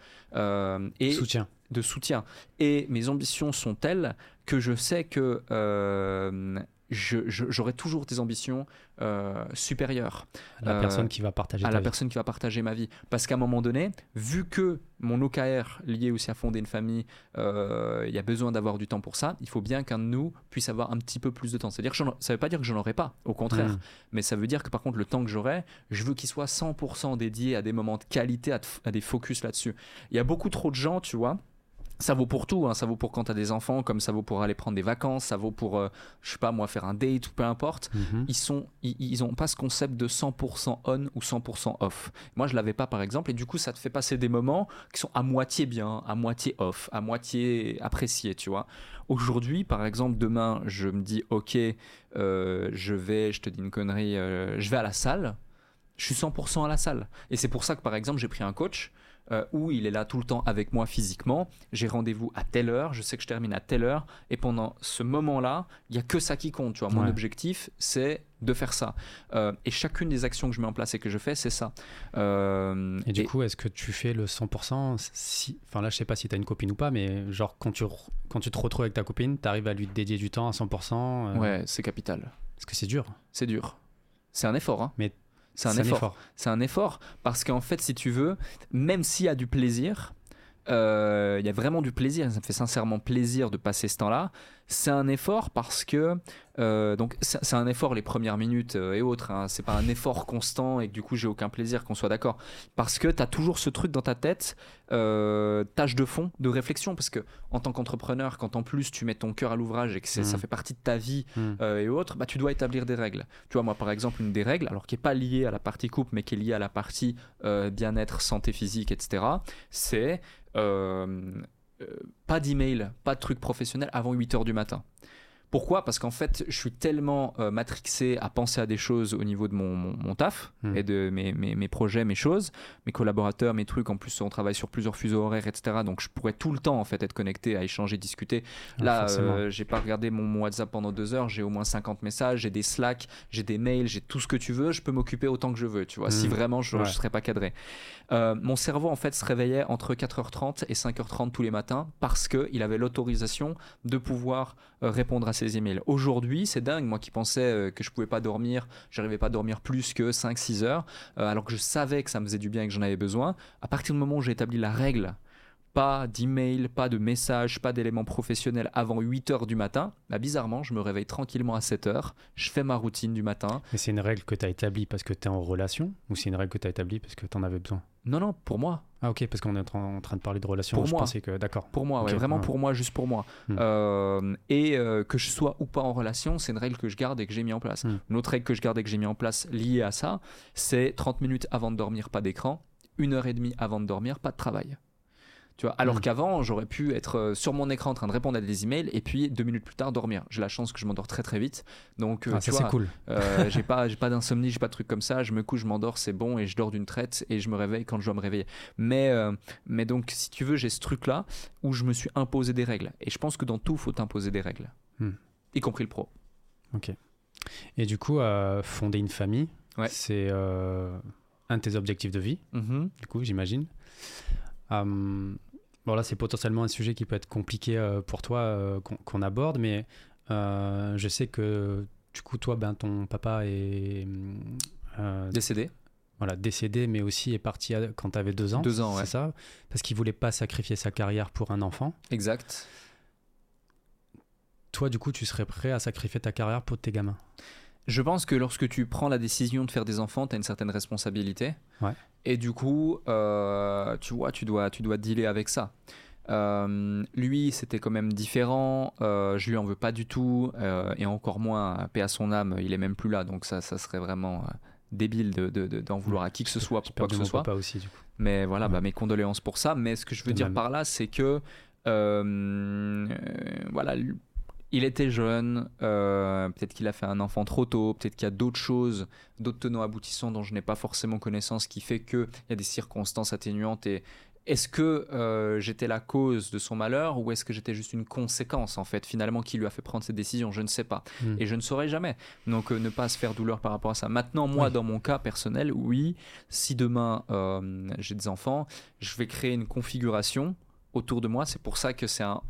Et Soutien. de soutien. Et mes ambitions sont telles que je sais que j'aurai toujours des ambitions euh, supérieures La Euh, personne qui va partager à la vie. personne qui va partager ma vie. Parce qu'à un moment donné, vu que mon OKR lié aussi à fonder une famille, euh, il y a besoin d'avoir du temps pour ça, il faut bien qu'un de nous puisse avoir un petit peu plus de temps. C'est-à-dire que ça ne veut pas dire que je n'en aurai pas, au contraire. Mm. Mais ça veut dire que par contre, le temps que j'aurai, je veux qu'il soit 100% dédié à des moments de qualité, à, à des focus là-dessus. Il y a beaucoup trop de gens, tu vois, ça vaut pour tout, hein. ça vaut pour quand tu as des enfants, comme ça vaut pour aller prendre des vacances, ça vaut pour, euh, je sais pas moi, faire un date ou peu importe. Mhm. Ils sont, ils, ils ont pas ce concept de 100% on ou 100% off. Moi, je l'avais pas par exemple, et du coup, ça te fait passer des moments qui sont à moitié bien, à moitié off, à moitié appréciés, tu vois. Aujourd'hui, par exemple, demain, je me dis, ok, euh, je vais, je te dis une connerie, euh, je vais à la salle. Je suis 100% à la salle. Et c'est pour ça que, par exemple, j'ai pris un coach euh, où il est là tout le temps avec moi physiquement. J'ai rendez-vous à telle heure, je sais que je termine à telle heure. Et pendant ce moment-là, il n'y a que ça qui compte. Tu vois. Mon Ouais. objectif, c'est de faire ça. Euh, et chacune des actions que je mets en place et que je fais, c'est ça. Euh, Et du coup, est-ce que tu fais le 100% si... Enfin là, je sais pas si tu as une copine ou pas, mais genre quand tu, re- quand tu te retrouves avec ta copine, tu arrives à lui dédier du temps à 100% euh, ouais, c'est capital. Parce que c'est dur. C'est dur. C'est un effort. Hein. Mais c'est un effort. C'est un effort parce qu'en fait, si tu veux, même s'il y a du plaisir, euh, il y a vraiment du plaisir. Ça me fait sincèrement plaisir de passer ce temps-là. C'est un effort parce que euh, donc c'est un effort les premières minutes euh, et autres. Hein. C'est pas un effort constant et que du coup j'ai aucun plaisir qu'on soit d'accord. Parce que tu as toujours ce truc dans ta tête, euh, tâche de fond, de réflexion. Parce que en tant qu'entrepreneur, quand en plus tu mets ton cœur à l'ouvrage et que ça Mhm. fait partie de ta vie euh, et autres, bah, tu dois établir des règles. Tu vois, moi, par exemple, une des règles, alors qui n'est pas liée à la partie couple, mais qui est liée à la partie bien-être, santé physique, etc., c'est pas d'email, pas de trucs professionnels avant 8 heures du matin. Pourquoi? Parce qu'en fait, je suis tellement euh, matrixé à penser à des choses au niveau de mon, mon- mon taf Hmm. et de mes, mes- mes projets, mes choses, mes collaborateurs, mes trucs. En plus, on travaille sur plusieurs fuseaux horaires, etc. Donc, je pourrais tout le temps en fait être connecté, à échanger, discuter. Ouais, Là, euh, j'ai pas regardé mon, mon WhatsApp pendant deux heures. J'ai au moins 50 messages, j'ai des Slack, j'ai des mails, j'ai tout ce que tu veux. Je peux m'occuper autant que je veux, tu vois. Si Mm. vraiment je, Ouais. je serais pas cadré. Euh, mon cerveau en fait se réveillait entre 4h30 et 5h30 tous les matins parce que il avait l'autorisation de pouvoir euh, répondre à ses emails. Aujourd'hui, c'est dingue. Moi qui pensais euh, que je pouvais pas dormir, j'arrivais pas à dormir plus que 5-6 heures, euh, alors que je savais que ça me faisait du bien et que j'en avais besoin. À partir du moment où j'ai établi la règle pas d'email, pas de message, pas d'éléments professionnels avant 8 heures du matin, bah bizarrement, je me réveille tranquillement à 7 heures, je fais ma routine du matin. Mais c'est une règle que tu as établie parce que tu es en relation ou c'est une règle que tu as établie parce que tu en avais besoin? Non, non, pour moi. Ah ok, parce qu'on est en train, de parler de relation. Pour je moi. pensais que... D'accord. Pour moi, ouais, vraiment pour moi, juste pour moi. Hmm. Euh, et euh, que je sois ou pas en relation, c'est une règle que je garde et que j'ai mis en place. Hmm. Une autre règle que je garde et que j'ai mis en place liée à ça, c'est 30 minutes avant de dormir, pas d'écran. Une heure et demie avant de dormir, pas de travail. Tu vois, alors Hmm. qu'avant, j'aurais pu être euh, sur mon écran en train de répondre à des emails et puis deux minutes plus tard dormir. J'ai la chance que je m'endors très très vite. Donc, euh, Ah, tu ça vois, cool. euh, <laughs> j'ai pas, j'ai pas d'insomnie, j'ai pas de trucs comme ça. Je me couche, je m'endors, c'est bon, et je dors d'une traite et je me réveille quand je dois me réveiller. Mais, euh, mais donc, si tu veux, j'ai ce truc-là où je me suis imposé des règles. Et je pense que dans tout, faut imposer des règles, Hmm. y compris le pro. Ok. Et du coup, euh, fonder une famille, Ouais. c'est un de tes objectifs de vie, du coup, j'imagine. Hum, bon, là, c'est potentiellement un sujet qui peut être compliqué euh, pour toi euh, qu'on aborde, mais euh, je sais que du coup, toi, ben, ton papa est Décédé. voilà, décédé, mais aussi est parti quand tu avais deux ans. Deux ans, ouais. C'est ça? Parce qu'il voulait pas sacrifier sa carrière pour un enfant. Exact. Toi, du coup, tu serais prêt à sacrifier ta carrière pour tes gamins? Je pense que lorsque tu prends la décision de faire des enfants, tu as une certaine responsabilité. Ouais. Et du coup, euh, tu vois, tu dois, tu dois dealer avec ça. Euh, lui, c'était quand même différent. Euh, je lui en veux pas du tout. et encore moins, paix à son âme, il est même plus là. Donc ça, ça serait vraiment débile de- de- de- d'en vouloir à qui que ce soit pour quoi que ce soit. papa aussi, du coup. Mais voilà, Ouais. bah, mes condoléances pour ça. Mais ce que je veux dire même. par là, c'est que voilà, il était jeune. euh, peut-être qu'il a fait un enfant trop tôt. Peut-être qu'il y a d'autres choses, d'autres tenants aboutissants dont je n'ai pas forcément connaissance, qui fait qu'il y a des circonstances atténuantes. Et est-ce que euh, j'étais la cause de son malheur ou est-ce que j'étais juste une conséquence en fait finalement qui lui a fait prendre cette décision? Je ne sais pas. Hmm. Et je ne saurais jamais. Donc euh, ne pas se faire douleur par rapport à ça. Maintenant, moi, Oui. dans mon cas personnel, oui, si demain j'ai des enfants, je vais créer une configuration autour de moi. C'est pour ça que c'est un,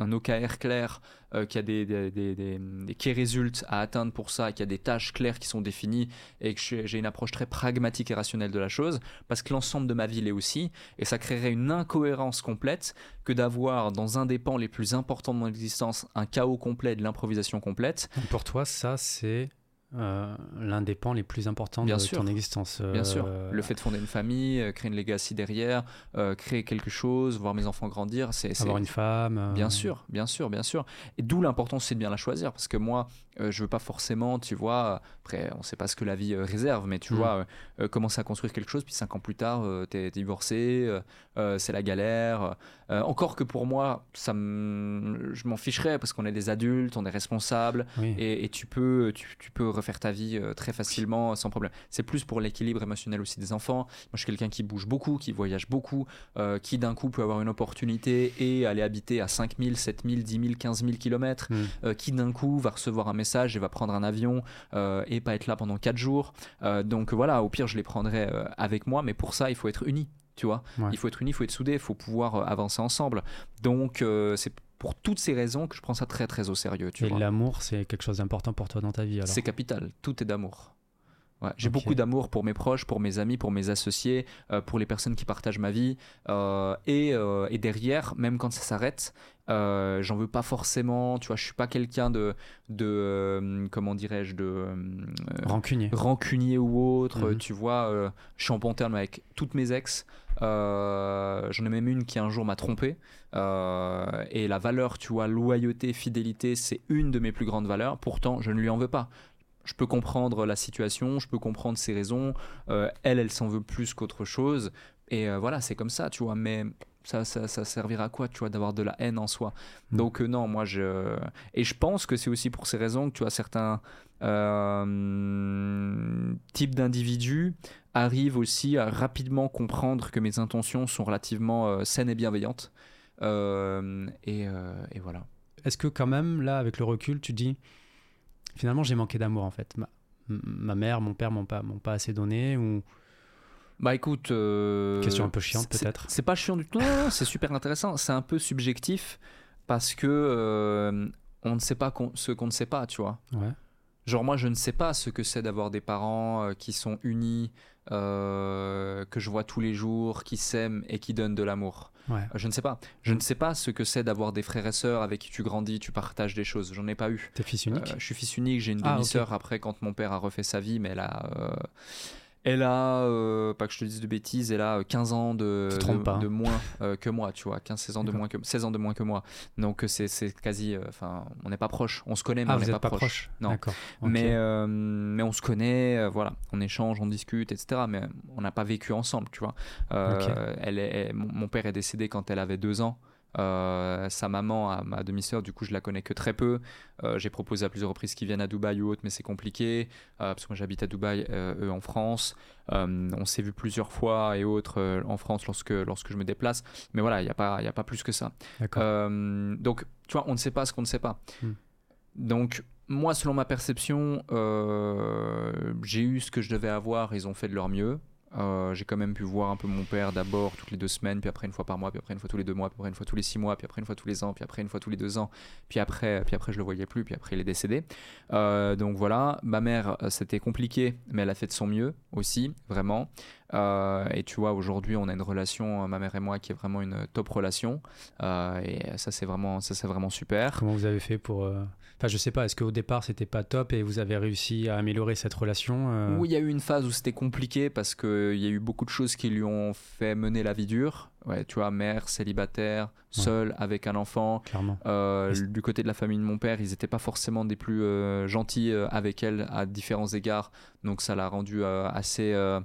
un OKR clair, euh, qu'il y a des, des, des, à atteindre pour ça, qu'il y a des tâches claires qui sont définies et que j'ai une approche très pragmatique et rationnelle de la chose, parce que l'ensemble de ma vie l'est aussi, et ça créerait une incohérence complète que d'avoir dans un des pans les plus importants de mon existence un chaos complet, de l'improvisation complète. Pour toi, ça, c'est euh, l'un des pans les plus importants Bien de sûr. ton existence. Bien sûr. Euh, Le fait de fonder une famille, euh, créer une legacy derrière, euh, créer quelque chose, voir mes enfants grandir, c'est. Avoir une femme. euh, Bien sûr, bien sûr, bien sûr. Et d'où l'importance c'est de bien la choisir parce que moi, euh, je veux pas forcément, tu vois, après on sait pas ce que la vie euh, réserve, mais tu Mm. vois, euh, commencer à construire quelque chose, puis cinq ans plus tard, t'es divorcé, c'est la galère. Encore que pour moi, ça je m'en ficherais parce qu'on est des adultes, on est responsables. Oui. Et, et tu, peux, tu, tu peux refaire ta vie très facilement sans problème. C'est plus pour l'équilibre émotionnel aussi des enfants. Moi, je suis quelqu'un qui bouge beaucoup, qui voyage beaucoup, qui d'un coup peut avoir une opportunité et aller habiter à 5000, 7000, 10 000, 15 000 kilomètres, Mm. qui d'un coup va recevoir un message et va prendre un avion euh, et pas être là pendant 4 jours. Euh, donc voilà, au pire, je les prendrai euh, avec moi, mais pour ça, il faut être unis. Tu vois, Ouais. il faut être unis, il faut être soudés, il faut pouvoir avancer ensemble. Donc, c'est pour toutes ces raisons que je prends ça très très au sérieux. Tu Et l'amour, c'est quelque chose d'important pour toi dans ta vie. C'est capital, tout est d'amour. Ouais, J'ai beaucoup d'amour pour mes proches, pour mes amis, pour mes associés, euh, pour les personnes qui partagent ma vie. euh, et, euh, et derrière, même quand ça s'arrête, j'en veux pas forcément. Tu vois, je suis pas quelqu'un de, de comment dirais-je, de Rancunier. rancunier ou autre. Mhm. Tu vois, je suis en bon terme avec toutes mes ex. J'en ai même une qui un jour m'a trompé. Et la valeur, tu vois, loyauté, fidélité, c'est une de mes plus grandes valeurs. Pourtant, je ne lui en veux pas. Je peux comprendre la situation, je peux comprendre ses raisons. Euh, elle, elle s'en veut plus qu'autre chose. Et euh, voilà, c'est comme ça, tu vois. Mais ça, ça, ça servira à quoi, tu vois, d'avoir de la haine en soi? Mm. Donc euh, non, moi je et je pense que c'est aussi pour ces raisons que tu as certains types d'individus arrivent aussi à rapidement comprendre que mes intentions sont relativement saines et bienveillantes. Et, et voilà. Est-ce que quand même, là, avec le recul, tu dis, finalement, j'ai manqué d'amour en fait. Ma, ma mère, mon père m'ont pas, m'ont pas assez donné ou Bah écoute. euh, Question un peu chiante, peut-être. C'est pas chiant du tout, c'est super intéressant. C'est un peu subjectif parce que euh, on ne sait pas ce qu'on ne sait pas, tu vois. ouais. Genre moi je ne sais pas ce que c'est d'avoir des parents euh, qui sont unis, euh, que je vois tous les jours, qui s'aiment et qui donnent de l'amour. Ouais. Euh, Je ne sais pas. Je ne sais pas ce que c'est d'avoir des frères et sœurs avec qui tu grandis, tu partages des choses. J'en ai pas eu. T'es fils unique. Euh, je suis fils unique, j'ai une Ah, demi-sœur après quand mon père a refait sa vie, mais elle a... euh, Elle a, euh, pas que je te dise de bêtises, elle a euh, 15 ans de, de, pas, de moins euh, que moi, tu vois, 15-16 ans de moins que 16 ans de moins que moi. Donc euh, c'est quasi, euh, enfin, on n'est pas proche, on se connaît, mais ah, on n'est pas, pas proche. Non. D'accord. Ok. Mais, mais on se connaît, voilà, on échange, on discute, etc. Mais on n'a pas vécu ensemble, tu vois. Elle est, elle- mon mon père est décédé quand elle avait deux ans. Euh, sa maman, à ma demi-sœur, du coup, je la connais que très peu. Euh, J'ai proposé à plusieurs reprises qu'ils viennent à Dubaï ou autre, mais c'est compliqué euh, parce que moi j'habite à Dubaï, eux en France. On s'est vu plusieurs fois et autres en France lorsque, lorsque je me déplace. Mais voilà, il n'y a, pas- il y a pas plus que ça. Donc, tu vois, on ne sait pas ce qu'on ne sait pas. Hmm. Donc, moi, selon ma perception, j'ai eu ce que je devais avoir. Ils ont fait de leur mieux. Euh, j'ai quand même pu voir un peu mon père d'abord toutes les deux semaines, puis après une fois par mois, puis après une fois tous les deux mois, puis après une fois tous les six mois, puis après une fois tous les ans, puis après une fois tous les deux ans, puis après, puis après je le voyais plus, puis après il est décédé. Euh, donc voilà, ma mère, euh, c'était compliqué, mais elle a fait de son mieux aussi, vraiment. Et tu vois, aujourd'hui, on a une relation, ma mère et moi, qui est vraiment une top relation. Et ça, c'est vraiment, ça, c'est vraiment super. Comment vous avez fait pour. Euh, Enfin, je sais pas, est-ce qu'au départ c'était pas top et vous avez réussi à améliorer cette relation euh, Oui, il y a eu une phase où c'était compliqué parce qu'il y a eu beaucoup de choses qui lui ont fait mener la vie dure. Ouais, tu vois, mère, célibataire, seule, avec un enfant. Clairement. Euh, du côté de la famille de mon père, ils n'étaient pas forcément des plus euh, gentils euh, avec elle à différents égards. Donc ça l'a rendu euh, assez... euh,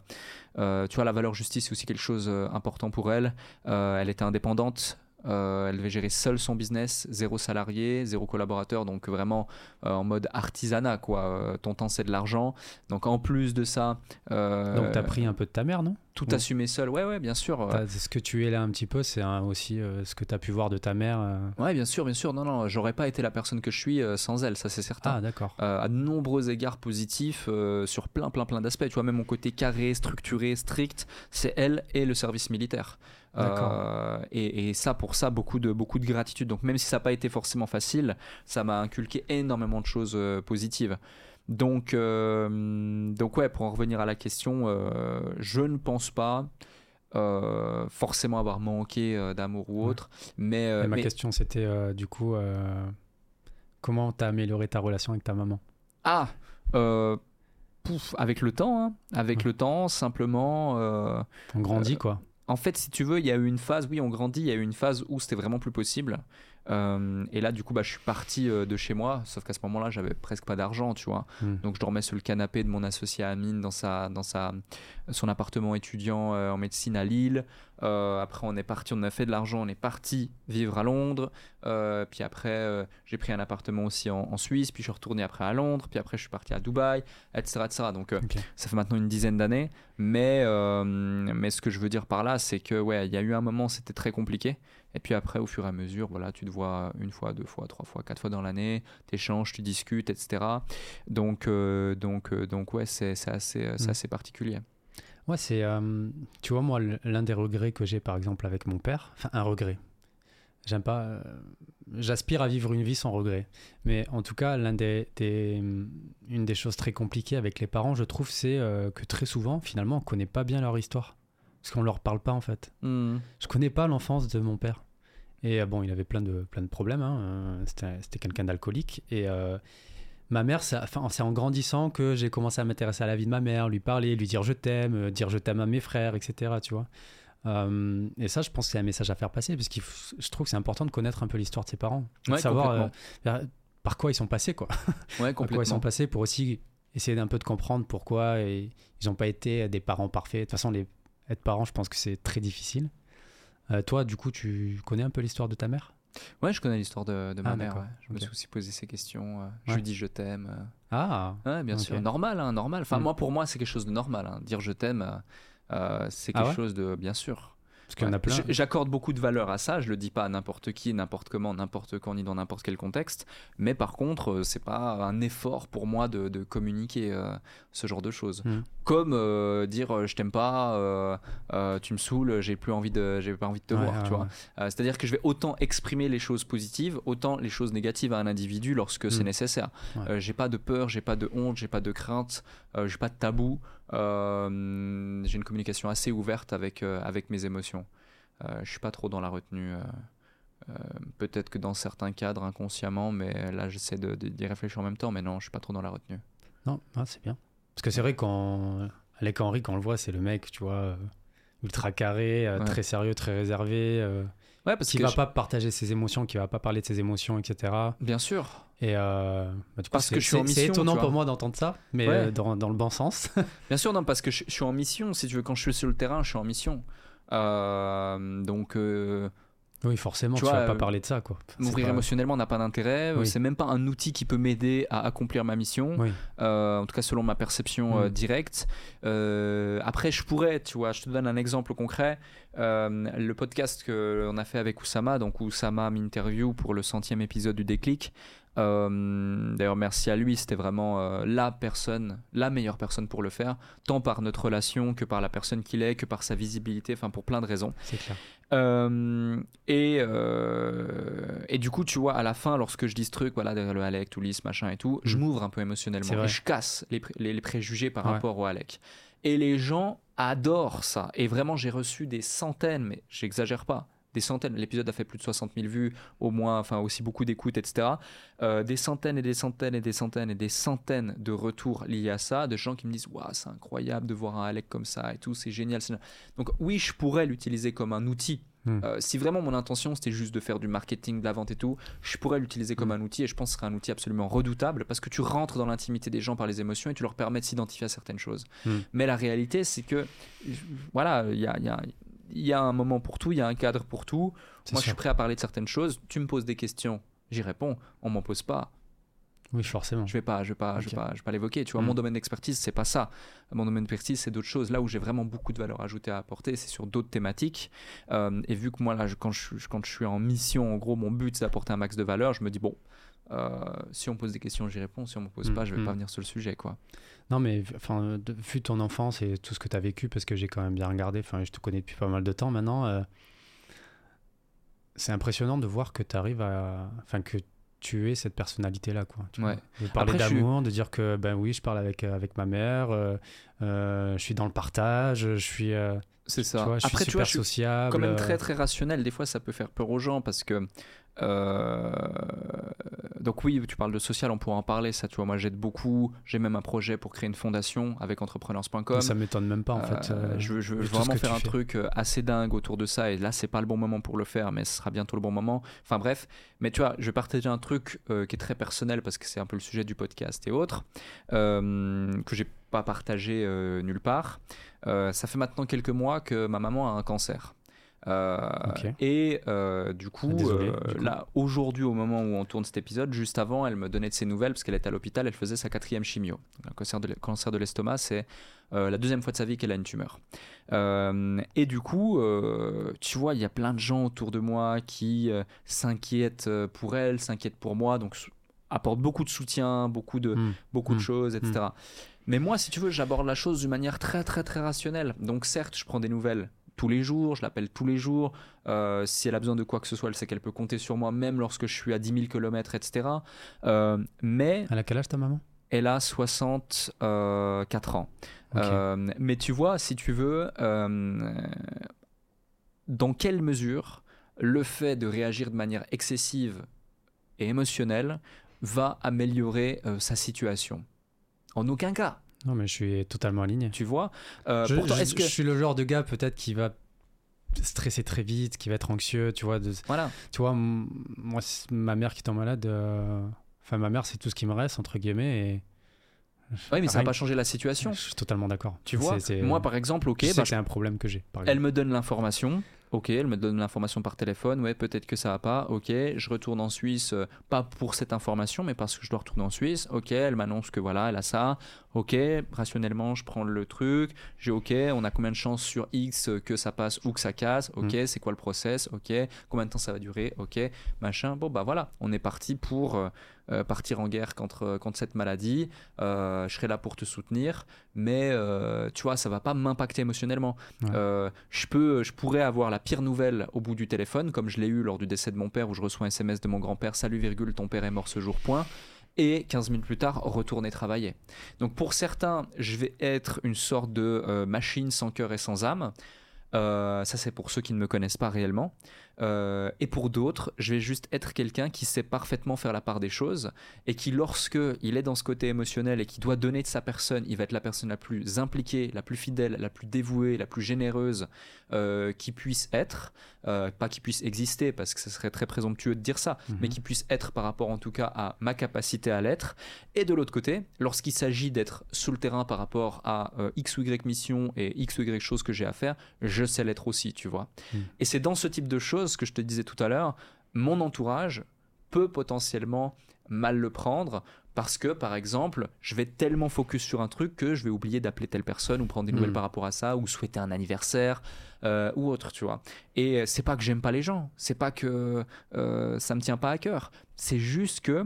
euh, tu vois, la valeur justice, c'est aussi quelque chose d'important pour elle. Euh, elle était indépendante. Euh, elle devait gérer seule son business, zéro salarié, zéro collaborateur, donc vraiment euh, en mode artisanat, quoi. Euh, ton temps, c'est de l'argent. Donc en plus de ça... Donc t'as pris un peu de ta mère, non? Tout Oui. assumer seul, ouais, ouais, bien sûr. T'as- Ce que tu es là un petit peu, c'est aussi ce que tu as pu voir de ta mère. Ouais, bien sûr, bien sûr. Non, non, j'aurais pas été la personne que je suis sans elle, ça c'est certain. Ah, d'accord. À de nombreux égards positifs sur plein, plein, plein d'aspects. Tu vois, même mon côté carré, structuré, strict, c'est elle et le service militaire. Euh, et, et ça, pour ça, beaucoup de, beaucoup de gratitude. Donc, même si ça n'a pas été forcément facile, ça m'a inculqué énormément de choses euh, positives. Donc, euh, donc, ouais, pour en revenir à la question, euh, je ne pense pas euh, forcément avoir manqué d'amour ou Ouais. autre. Mais, ma mais- question, c'était du coup, comment t'as amélioré ta relation avec ta maman? Ah pouf, avec le temps, hein. avec le temps, simplement. On grandit, quoi. En fait, si tu veux, il y a eu une phase, oui, on grandit, il y a eu une phase où c'était vraiment plus possible. Euh, et là, du coup, bah, je suis parti euh, de chez moi, sauf qu'à ce moment-là, j'avais presque pas d'argent, tu vois. Mm. Donc, je dormais sur le canapé de mon associé Amine dans, sa, dans sa, son appartement étudiant euh, en médecine à Lille. Après, on est parti, on a fait de l'argent, on est parti vivre à Londres. Puis après, j'ai pris un appartement aussi en, en Suisse. Puis je suis retourné après à Londres. Puis après, je suis parti à Dubaï, etc. etc. Donc, ça fait maintenant une dizaine d'années. Mais, mais ce que je veux dire par là, c'est que ouais, il y a eu un moment, c'était très compliqué. Et puis après, au fur et à mesure, voilà, tu te vois une fois, deux fois, trois fois, quatre fois dans l'année, tu échanges, tu discutes, etc. Donc, euh, donc, euh, donc ouais, c'est assez, c'est Mm. assez particulier. Ouais, c'est. euh, tu vois, moi, l'un des regrets que j'ai, par exemple, avec mon père, enfin, un regret. J'aime pas. euh, J'aspire à vivre une vie sans regret. Mais en tout cas, l'un des, des- une des choses très compliquées avec les parents, je trouve, c'est euh, que très souvent, finalement, on connaît pas bien leur histoire. Parce qu'on leur parle pas, en fait. Mm. Je connais pas l'enfance de mon père. Et euh, bon, il avait plein de, plein de problèmes. hein, euh, C'était c'était quelqu'un d'alcoolique. Et euh, ma mère, enfin, c'est en grandissant que j'ai commencé à m'intéresser à la vie de ma mère, lui parler, lui dire je t'aime, dire je t'aime à mes frères, etc. Tu vois. Euh, et ça, je pense que c'est un message à faire passer parce que je trouve que c'est important de connaître un peu l'histoire de ses parents, de savoir euh, par quoi ils sont passés, quoi. Ouais, <laughs> Par quoi ils sont passés pour aussi essayer d'un peu de comprendre pourquoi ils n'ont pas été des parents parfaits. De toute façon, les, être parent, je pense que c'est très difficile. Euh, toi, du coup, tu connais un peu l'histoire de ta mère? Ouais, je connais l'histoire de, de ma Ah, mère. ouais. Je me suis aussi posé ces questions. euh, Je lui dis je t'aime. euh. Ah Ouais, bien sûr. Normal, hein, normal. Enfin, Mm. moi, pour moi, c'est quelque chose de normal. hein. Dire je t'aime, c'est Ah quelque chose de bien sûr. Parce qu'il y en a Ouais. plein. J- J'accorde beaucoup de valeur à ça. Je le dis pas à n'importe qui, n'importe comment, n'importe quand, ni dans n'importe quel contexte. Mais par contre, euh, c'est pas un effort pour moi de, de communiquer euh, ce genre de choses. Mm. Comme euh, dire je t'aime pas, euh, tu me saoules, j'ai plus envie de, j'ai pas envie de te Ouais, voir. ouais, tu vois. ouais. C'est-à-dire que je vais autant exprimer les choses positives, autant les choses négatives à un individu lorsque c'est Mm. nécessaire. J'ai pas de peur, j'ai pas de honte, j'ai pas de crainte, j'ai pas de tabou. Euh, j'ai une communication assez ouverte avec, euh, avec mes émotions. Euh, je suis pas trop dans la retenue. euh, Peut-être que dans certains cadres inconsciemment, mais là j'essaie de- de- d'y réfléchir en même temps. Mais non, je suis pas trop dans la retenue. Non, ah, c'est bien. Parce que c'est vrai quand Alec Henry, quand on le voit, c'est le mec, tu vois, ultra carré, Ouais. très sérieux, très réservé, Ouais, parce qui que va je- pas partager ses émotions, qui va pas parler de ses émotions, etc. bien sûr. Et euh, bah, du coup, Parce que c'est- je suis en c'est- C'est mission, étonnant pour moi d'entendre ça, mais Ouais. euh, dans, dans le bon sens. <laughs> Bien sûr, non, parce que je, je suis en mission. Si tu veux, quand je suis sur le terrain, je suis en mission. Euh, donc, euh, oui, forcément, Tu tu, vois, vas pas euh, parler de ça, quoi. M'ouvrir pas- émotionnellement n'a pas d'intérêt. Euh, Oui. C'est même pas un outil qui peut m'aider à accomplir ma mission. Oui. Euh, en tout cas, selon ma perception euh, Mm. directe. Après, je pourrais, tu vois, je te donne un exemple concret. Le podcast qu'on a fait avec Oussama, donc Oussama m'interview pour le centième épisode du Déclic. Euh, D'ailleurs, merci à lui, c'était vraiment euh, la personne, la meilleure personne pour le faire, tant par notre relation que par la personne qu'il est, que par sa visibilité, enfin pour plein de raisons. C'est clair. Euh, et, et du coup, tu vois, à la fin, lorsque je dis ce truc, voilà, derrière le Alec, Toulis, machin et tout, je Mm. m'ouvre un peu émotionnellement et je casse les, pré- les- les préjugés par Ouais. rapport au Alec. Et les gens adorent ça. Et vraiment, j'ai reçu des centaines, mais j'exagère pas, des centaines. L'épisode a fait plus de 60 000 vues, au moins, enfin aussi beaucoup d'écoutes, etc. Euh, des centaines et des centaines et des centaines et des centaines de retours liés à ça, de gens qui me disent Waouh, c'est incroyable de voir un Alec comme ça et tout, c'est génial. Donc, oui, je pourrais l'utiliser comme un outil. Hmm. Euh, si vraiment mon intention c'était juste de faire du marketing, de la vente et tout, je pourrais l'utiliser comme Hmm. un outil et je pense que ce serait un outil absolument redoutable parce que tu rentres dans l'intimité des gens par les émotions et tu leur permets de s'identifier à certaines choses. Hmm. Mais la réalité, c'est que voilà, il y a, il y a- il y a un moment pour tout, il y a un cadre pour tout. Moi, je suis prêt à parler de certaines choses. Tu me poses des questions, j'y réponds. On m'en pose pas. Oui, forcément. Je vais pas, je vais pas, je vais pas, je vais pas l'évoquer. Tu vois, Mm. mon domaine d'expertise, c'est pas ça. Mon domaine d'expertise, c'est d'autres choses. Là où j'ai vraiment beaucoup de valeur ajoutée à apporter, c'est sur d'autres thématiques. Euh, et vu que moi, là, je- quand, je, suis- quand je suis en mission, en gros, mon but, c'est d'apporter un max de valeur, je me dis, bon, euh, si on me pose des questions, j'y réponds. Si on me pose Mm, pas, je vais mm. pas venir sur le sujet, quoi. Non, mais enfin, de- vu ton enfance et tout ce que tu as vécu, parce que j'ai quand même bien regardé, enfin, je te connais depuis pas mal de temps maintenant, euh, c'est impressionnant de voir que tu arrives à. Enfin, que tu es cette personnalité-là, quoi. tu Ouais. De parler suis- d'amour, de dire que, ben oui, je parle avec, euh, avec ma mère, euh, euh, je suis dans le partage, je suis. C'est Tu ça. vois, je Après, suis tu vois, je suis sociable. quand même euh, très très rationnel. Des fois, ça peut faire peur aux gens parce que. euh, Donc, oui, tu parles de social, on pourra en parler. Ça, tu vois, moi, j'aide beaucoup. J'ai même un projet pour créer une fondation avec entrepreneurs.com. Ça m'étonne même pas en fait. euh, je veux, je vraiment faire un fais. truc assez dingue autour de ça et là c'est pas le bon moment pour le faire mais ce sera bientôt le bon moment enfin bref mais tu vois je vais partager un truc euh, qui est très personnel parce que c'est un peu le sujet du podcast et autres que j'ai pas partagé euh, nulle part Euh, ça fait maintenant quelques mois que ma maman a un cancer Euh, et euh, du coup, Ah, désolé, euh, du coup. là aujourd'hui au moment où on tourne cet épisode juste avant elle me donnait de ses nouvelles parce qu'elle était à l'hôpital elle faisait sa quatrième chimio un cancer de, cancer de l'estomac c'est la deuxième fois de sa vie qu'elle a une tumeur. Et du coup, tu vois, il y a plein de gens autour de moi qui s'inquiètent pour elle, s'inquiètent pour moi, donc apportent beaucoup de soutien, beaucoup de, Hmm. beaucoup de Mm. choses, etc. Mais moi, si tu veux, j'aborde la chose d'une manière très, très, très rationnelle. Donc certes, je prends des nouvelles tous les jours, je l'appelle tous les jours. Euh, si elle a besoin de quoi que ce soit, elle sait qu'elle peut compter sur moi, même lorsque je suis à 10 000 km, etc. Euh, mais Elle a quel âge ta maman? elle a 64 ans. Euh, mais tu vois, si tu veux, euh, dans quelle mesure le fait de réagir de manière excessive et émotionnelle va améliorer sa situation? En aucun cas, Non, mais je suis totalement aligné. tu vois. Euh, je, pourtant, je- est-ce que je suis le genre de gars peut-être qui va stresser très vite, qui va être anxieux, tu vois. De, voilà, tu vois, moi, ma mère qui tombe malade, euh, enfin, ma mère, c'est tout ce qui me reste, entre guillemets, et. oui, mais ça va pas changer la situation. Je suis totalement d'accord. Tu vois, moi par exemple, ok, bah, c'est un problème que j'ai. Elle me donne l'information. Ok, elle me donne l'information par téléphone. Ouais, peut-être que ça va pas. Ok, je retourne en Suisse, euh, pas pour cette information, mais parce que je dois retourner en Suisse. Ok, elle m'annonce que voilà, elle a ça. Ok, rationnellement, je prends le truc. J'ai ok, on a combien de chances sur X que ça passe ou que ça casse? Ok, c'est quoi le process? Ok, combien de temps ça va durer? Ok, machin. Bon, bah voilà, on est parti pour euh, euh, partir en guerre contre, contre cette maladie. Euh, je serai là pour te soutenir, mais euh, tu vois, ça va pas m'impacter émotionnellement. Ouais. Euh, je, peux, je pourrais avoir la pire nouvelle au bout du téléphone, comme je l'ai eu lors du décès de mon père, où je reçois un SMS de mon grand-père Salut, virgule, ton père est mort ce jour, point. Et 15 minutes plus tard, retourner travailler. Donc pour certains, je vais être une sorte de euh, machine sans cœur et sans âme. Euh, ça, c'est pour ceux qui ne me connaissent pas réellement. Euh, et pour d'autres, je vais juste être quelqu'un qui sait parfaitement faire la part des choses et qui, lorsque il est dans ce côté émotionnel et qui doit donner de sa personne, il va être la personne la plus impliquée, la plus fidèle, la plus dévouée, la plus généreuse euh, qui puisse être. Euh, pas qui puisse exister, parce que ce serait très présomptueux de dire ça, Mhm. mais qui puisse être par rapport en tout cas à ma capacité à l'être. Et de l'autre côté, lorsqu'il s'agit d'être sous le terrain par rapport à X ou Y mission et X ou Y choses que j'ai à faire, je sais l'être aussi, tu vois. Mhm. Et c'est dans ce type de choses que je te disais tout à l'heure, mon entourage peut potentiellement mal le prendre parce que, par exemple, je vais tellement focus sur un truc que je vais oublier d'appeler telle personne ou prendre des nouvelles Mhm. par rapport à ça ou souhaiter un anniversaire euh, ou autre, tu vois. Et c'est pas que j'aime pas les gens, c'est pas que euh, ça me tient pas à cœur, c'est juste que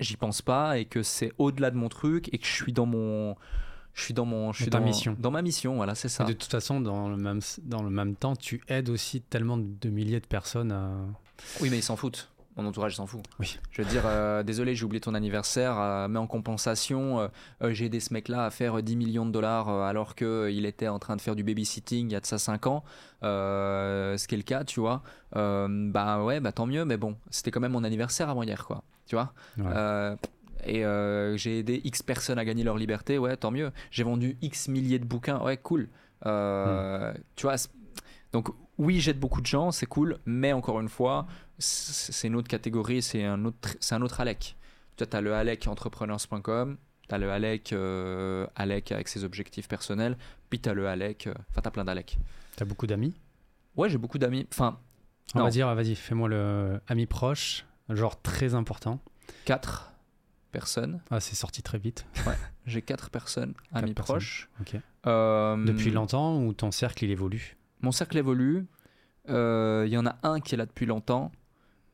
j'y pense pas et que c'est au-delà de mon truc et que je suis dans mon je suis dans mon je suis Dans dans, mission. dans ma mission voilà c'est ça Et de toute façon, dans le, même, dans le même temps, tu aides aussi tellement de milliers de personnes à. oui mais ils s'en foutent mon entourage s'en fout Oui. je veux dire euh, désolé j'ai oublié ton anniversaire euh, mais en compensation euh, euh, j'ai aidé ce mec là à faire 10 millions de dollars alors que il était en train de faire du babysitting il y a de ça 5 ans ce qui est le cas tu vois bah ouais bah tant mieux mais bon c'était quand même mon anniversaire avant hier quoi tu vois? Ouais. Et euh, j'ai aidé X personnes à gagner leur liberté, ouais, tant mieux. J'ai vendu X milliers de bouquins, ouais, cool. Euh, Tu vois, donc oui, j'aide beaucoup de gens, c'est cool, mais encore une fois, c'est une autre catégorie, c'est un autre, c'est un autre Alec. Tu as le Alec entrepreneurs.com, tu as le Alec, euh, Alec avec ses objectifs personnels, puis tu as le Alec, enfin, tu as plein d'Alec. T'as beaucoup d'amis? Ouais, j'ai beaucoup d'amis, enfin, On Non. va dire, vas-y, fais-moi le ami proche, genre très important. quatre personnes. Ah, c'est sorti très vite. J'ai quatre personnes, amis proches. Euh, Depuis longtemps ou ton cercle il évolue? Mon cercle évolue. Euh, Il y en a un qui est là depuis longtemps.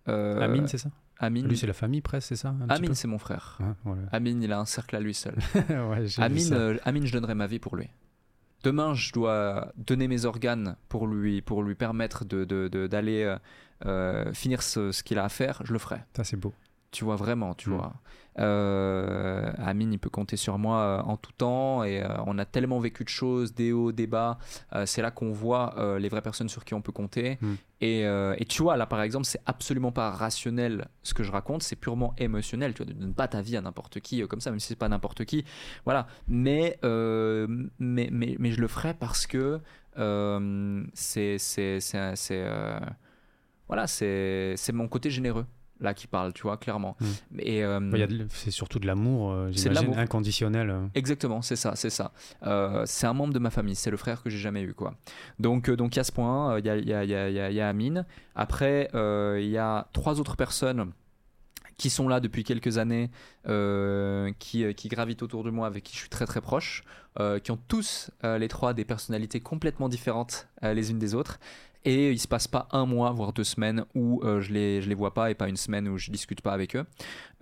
Euh, Amine, c'est ça? Amine, Lui, c'est la famille presque, c'est ça Amine, c'est mon frère. Ouais, voilà. Amine, il a un cercle à lui seul. <laughs> Ouais, Amine, euh, Amine, je donnerai ma vie pour lui. Demain, je dois donner mes organes pour lui, pour lui permettre de, de- de- d'aller euh, finir ce, ce qu'il a à faire. Je le ferai. Ça, c'est beau. Tu vois, vraiment, tu Mm. vois. Euh, Amine, il peut compter sur moi euh, en tout temps et euh, on a tellement vécu de choses, des hauts, des bas. Euh, c'est là qu'on voit les vraies personnes sur qui on peut compter. Mm. Et, et tu vois, là par exemple, c'est absolument pas rationnel ce que je raconte, c'est purement émotionnel. Tu vois, de ne pas ta vie à n'importe qui comme ça, même si c'est pas n'importe qui. Voilà. Mais, euh, mais, mais, mais je le ferai parce que euh, c'est. c'est, c'est, c'est, voilà, c'est, c'est mon côté généreux là qui parle, tu vois, clairement. Mm. Et, euh, de- C'est surtout de l'amour, euh, j'imagine, l'amour. inconditionnel. Exactement, c'est ça, c'est ça. Euh, c'est un membre de ma famille, c'est le frère que j'ai jamais eu, quoi. Donc, euh, donc il y a ce point, il y, a, y, a, y, a, y a- Amine. Après, il y a trois autres personnes qui sont là depuis quelques années, qui, qui gravitent autour de moi, avec qui je suis très très proche, qui ont tous les trois des personnalités complètement différentes les unes des autres. Et il se passe pas un mois, voire deux semaines où euh, je les je les vois pas et pas une semaine où je discute pas avec eux.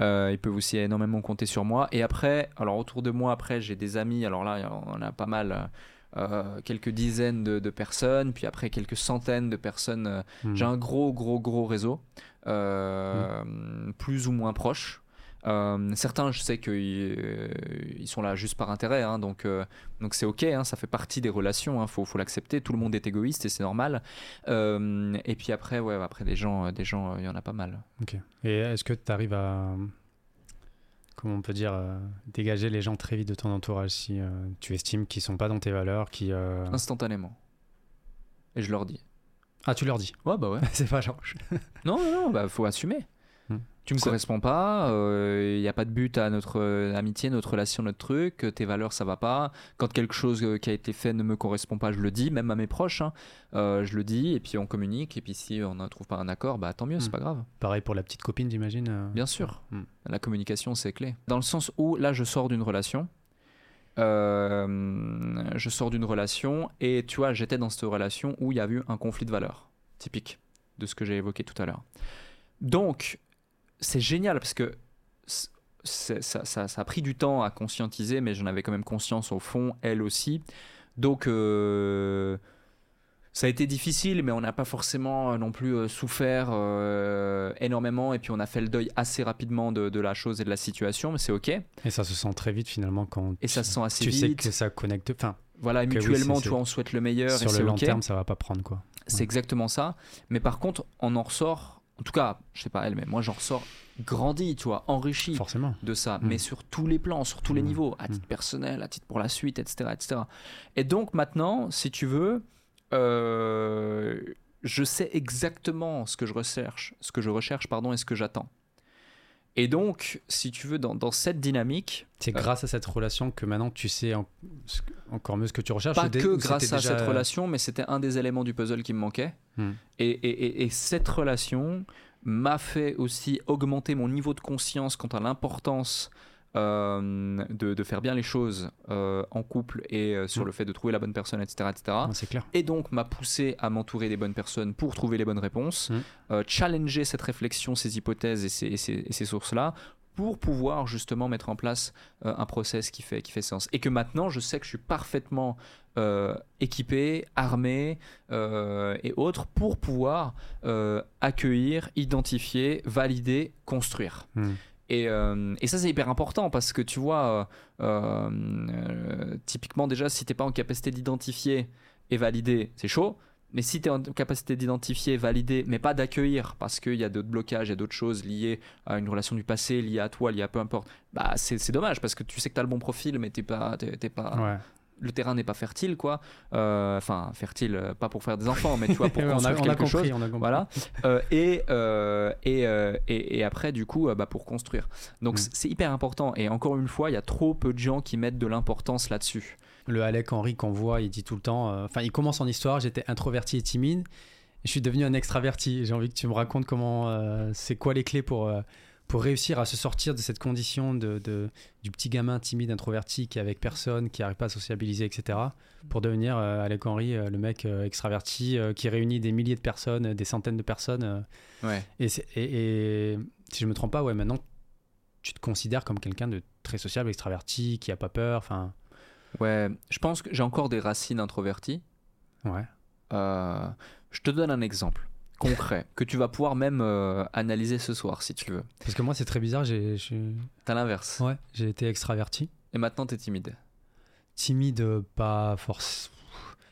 Euh, ils peuvent aussi énormément compter sur moi. Et après, alors autour de moi, après j'ai des amis. Alors là, on a pas mal. euh, quelques dizaines de, de personnes, puis après quelques centaines de personnes. euh, Mm. J'ai un gros, gros, gros réseau, euh, plus ou moins proche. Euh, certains, je sais qu'ils euh, ils sont là juste par intérêt, hein, donc euh, donc c'est ok, hein, ça fait partie des relations, hein, faut faut l'accepter. Tout le monde est égoïste et c'est normal. Et puis après, ouais, après des gens, des gens, il y en a pas mal. Ok. Et est-ce que tu arrives à, comment on peut dire, euh, dégager les gens très vite de ton entourage si euh, tu estimes qu'ils sont pas dans tes valeurs, qui euh, Instantanément. Et je leur dis. Ah, tu leur dis. Ouais, bah ouais. <laughs> C'est pas genre. Non, non, non, bah faut assumer. Tu me corresponds pas, il n'y a pas de but à notre euh, amitié, notre relation, notre truc, euh, tes valeurs ça va pas. Quand quelque chose euh, qui a été fait ne me correspond pas, je le dis, même à mes proches, hein. Euh, je le dis, et puis on communique, et puis si on ne trouve pas un accord, bah tant mieux, c'est Hmm. pas grave. Pareil pour la petite copine, j'imagine. euh. Bien sûr, Hmm. la communication c'est clé. Dans le sens où là je sors d'une relation, euh, je sors d'une relation, et tu vois, j'étais dans cette relation où il y a eu un conflit de valeurs, typique de ce que j'ai évoqué tout à l'heure. Donc, c'est génial parce que ça, ça- ça a pris du temps à conscientiser, mais j'en avais quand même conscience au fond, elle aussi. Donc, euh, ça a été difficile, mais on n'a pas forcément euh, non plus euh, souffert euh, énormément. Et puis, on a fait le deuil assez rapidement de, de la chose et de la situation, mais c'est OK. Et Et ça se sent très vite finalement quand. ça tu- se sent assez Tu sais que ça connecte. Enfin, Voilà, oui, mutuellement, tu vois, on souhaite le meilleur et sur le long terme, ça va pas prendre quoi. C'est exactement ça. Mais par contre, on en ressort, en tout cas, je sais pas elle, mais moi j'en ressors grandi, tu vois, enrichi Forcément. de ça, Mm. mais sur tous les plans, sur tous les Mm. niveaux, à titre personnel, à titre pour la suite, etc. etc. Et donc maintenant, si tu veux, euh, je sais exactement ce que je recherche, ce que je recherche, pardon, et ce que j'attends. Et donc, si tu veux, dans, dans cette dynamique, C'est Euh, grâce à cette relation que maintenant tu sais en- encore mieux ce que tu recherches. pas que grâce à déjà- cette relation, mais c'était un des éléments du puzzle qui me manquait. Hmm. Et, et- et- et cette relation m'a fait aussi augmenter mon niveau de conscience quant à l'importance euh, de, de faire bien les choses euh, en couple et euh, sur Mm. le fait de trouver la bonne personne, etc. etc. Ouais, c'est clair. Et donc m'a poussé à m'entourer des bonnes personnes pour trouver les bonnes réponses, Mm. challenger cette réflexion, ces hypothèses et ces, sources-là pour pouvoir justement mettre en place un process qui fait, qui fait sens. Et que maintenant, je sais que je suis parfaitement équipé, armé et autres pour pouvoir accueillir, identifier, valider, construire. Hmm. Et, euh, et ça, c'est hyper important parce que tu vois, euh, euh, typiquement, déjà, si tu n'es pas en capacité d'identifier et valider, c'est chaud. Mais si tu es en capacité d'identifier, valider, mais pas d'accueillir, parce qu'il y a d'autres blocages, il y a d'autres choses liées à une relation du passé, liées à toi, liées à peu importe, bah c'est dommage parce que tu sais que tu as le bon profil, mais t'es pas, t'es- t'es pas. Le terrain n'est pas fertile, quoi. Euh, Enfin, fertile, euh, pas pour faire des enfants, mais tu vois, pour <laughs> Ouais, on a, construire on a quelque chose. compris, on a compris. Voilà. <laughs> Euh, et, euh, et, et, et après, du coup, bah, pour construire. Donc, Mm. c'est hyper important. Et encore une fois, il y a trop peu de gens qui mettent de l'importance là-dessus. Le Alec Henry qu'on voit, il dit tout le temps. Enfin, il commence son histoire. J'étais introverti et timide. Je suis devenu un extraverti. J'ai envie que tu me racontes comment. c'est quoi les clés pour pour réussir à se sortir de cette condition de, de- du petit gamin timide introverti qui est avec personne, qui n'arrive pas à sociabiliser, etc. Pour devenir euh, Alec Henry, euh, le mec euh, extraverti euh, qui réunit des milliers de personnes, des centaines de personnes. Ouais. et, et- et si je me trompe pas, ouais, maintenant tu te considères comme quelqu'un de très sociable, extraverti, qui a pas peur. Enfin, Ouais. Je pense que j'ai encore des racines introverties. ouais. Je te donne un exemple. Concret que tu vas pouvoir même euh, analyser ce soir si tu veux. Parce que moi, c'est très bizarre. J'ai. T'as l'inverse. Ouais, j'ai été extraverti. Et maintenant, t'es timide. Timide, pas force.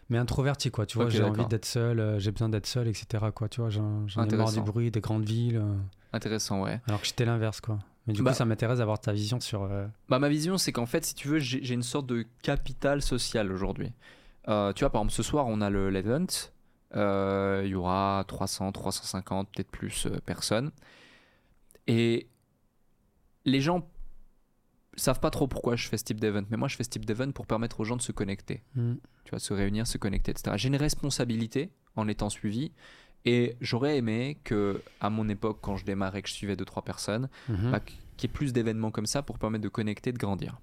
Mais introverti, quoi. Tu vois, j'ai envie d'être seul, euh, j'ai besoin d'être seul, etc. Quoi, tu vois, j'en, ai marre du bruit des grandes villes. euh, Intéressant, ouais. alors que j'étais l'inverse, quoi. Mais du Bah- coup, ça m'intéresse d'avoir ta vision sur. Bah, ma vision, c'est qu'en fait, si tu veux, j'ai une sorte de capital social aujourd'hui. Tu vois, par exemple, ce soir, on a le l'event. Euh, Il y aura 300, 350, peut-être plus euh, personnes. Et les gens savent pas trop pourquoi je fais ce type d'event. Mais moi, je fais ce type d'event pour permettre aux gens de se connecter. hmm. Tu vois, se réunir, se connecter, etc. J'ai une responsabilité en étant suivi. Et j'aurais aimé que, à mon époque, quand je démarrais, que je suivais deux trois personnes, Mhm. bah, qu'il y ait plus d'événements comme ça pour permettre de connecter, de grandir.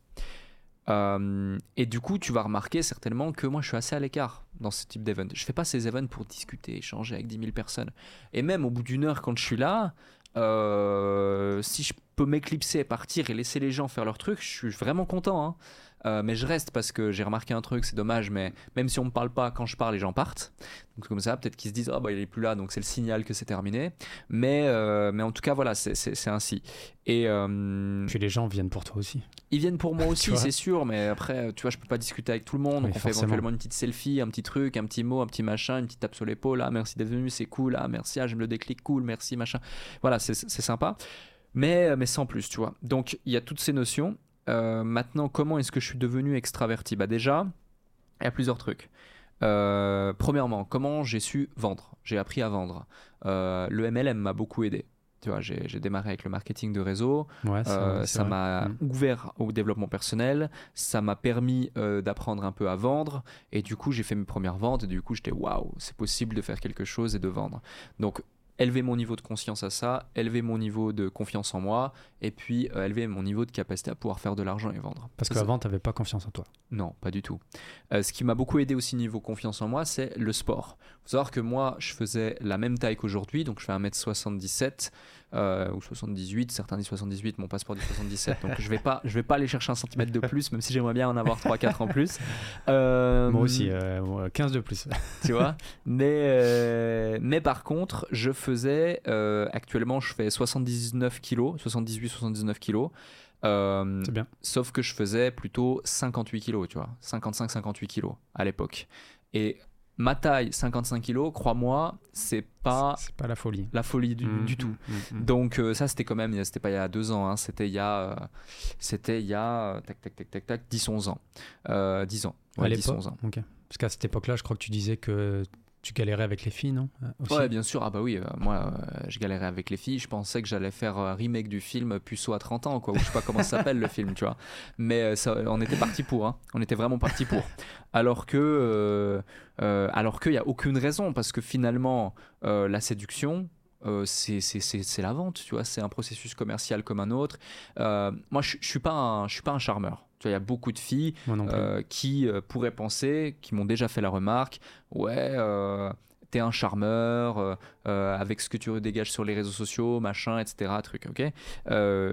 Euh, et du coup, tu vas remarquer certainement que moi, je suis assez à l'écart dans ce type d'event. Je fais pas ces events pour discuter, échanger avec 10 000 personnes. Et même au bout d'une heure, quand je suis là, euh, si je peux m'éclipser partir et laisser les gens faire leur truc, je suis vraiment content. hein. Euh, mais je reste parce que j'ai remarqué un truc, c'est dommage, mais même si on me parle pas, quand je parle, les gens partent. Donc comme ça, peut-être qu'ils se disent, ah bah il est plus là, donc c'est le signal que c'est terminé. Mais, euh, mais en tout cas, voilà, c'est- ainsi. Et euh, Puis les gens viennent pour toi aussi. ils viennent pour moi <laughs> aussi, c'est sûr, mais après, tu vois, je peux pas discuter avec tout le monde. Oui, donc on fait forcément. éventuellement une petite selfie, un petit truc, un petit mot, un petit machin, une petite tape sur l'épaule. Ah, merci d'être venu, c'est cool. Ah, merci, ah, j'aime le déclic, cool, merci, machin. Voilà, c'est c'est sympa. Mais, mais sans plus, tu vois. Donc, il y a toutes ces notions. Euh, maintenant, comment est-ce que je suis devenu extraverti? Bah, déjà, il y a plusieurs trucs. Euh, premièrement, comment j'ai su vendre? J'ai appris à vendre. Euh, le MLM m'a beaucoup aidé. Tu vois, j'ai démarré avec le marketing de réseau. Ouais, ça m'a Mm. ouvert au développement personnel, ça m'a permis d'apprendre un peu à vendre, et du coup j'ai fait mes premières ventes, et du coup j'étais waouh, c'est possible de faire quelque chose et de vendre. Donc élever mon niveau de conscience à ça, élever mon niveau de confiance en moi, et puis euh, élever mon niveau de capacité à pouvoir faire de l'argent et vendre. Parce qu'avant, t'avais pas confiance en toi. non, pas du tout. Euh, ce qui m'a beaucoup aidé aussi niveau confiance en moi, c'est le sport. faut savoir que moi, je faisais la même taille qu'aujourd'hui, donc je fais 1m77 euh, ou 78, certains disent 78, mon passeport dit 77, donc je vais pas, je vais pas aller chercher un centimètre de plus, même si j'aimerais bien en avoir 3-4 en plus. Euh, Moi aussi, euh, moi, 15 de plus. tu vois? Mais, euh, mais par contre, je faisais, euh, actuellement, je fais 79 kilos, 78-79 kilos. Euh, C'est bien. Sauf que je faisais plutôt 58 kilos, tu vois, 55-58 kilos à l'époque. Et ma taille, 55 kilos, crois-moi, c'est pas C'est pas la folie. la folie du, Mm, du tout. mm, mm, mm. Donc euh, ça, c'était quand même, c'était pas il y a deux ans, hein, c'était il y a, euh, c'était il y a, tac, tac, tac, tac, tac, 10-11 ans. Euh, 10 ans. À Ouais, l'époque 10-11 ans. Ok. Parce qu'à cette époque-là, je crois que tu disais que tu galérais avec les filles, non Euh, aussi? Ouais, bien sûr. Ah bah oui, euh, moi, euh, je galérais avec les filles. Je pensais que j'allais faire un remake du film Puceau à 30 ans, quoi. Ou je sais pas comment ça <laughs> s'appelle le film, tu vois. Mais ça, on était parti pour. Hein. On était vraiment parti pour. Alors que, alors qu'il y a aucune raison, parce que finalement, la séduction. euh, c'est la vente, tu vois, c'est un processus commercial comme un autre. Euh, moi, je je suis pas un, je suis pas un charmeur. Tu vois, il y a beaucoup de filles euh, qui euh, pourraient penser, qui m'ont déjà fait la remarque, ouais, euh, t'es un charmeur, avec ce que tu dégages sur les réseaux sociaux, machin, etc. Truc, ok?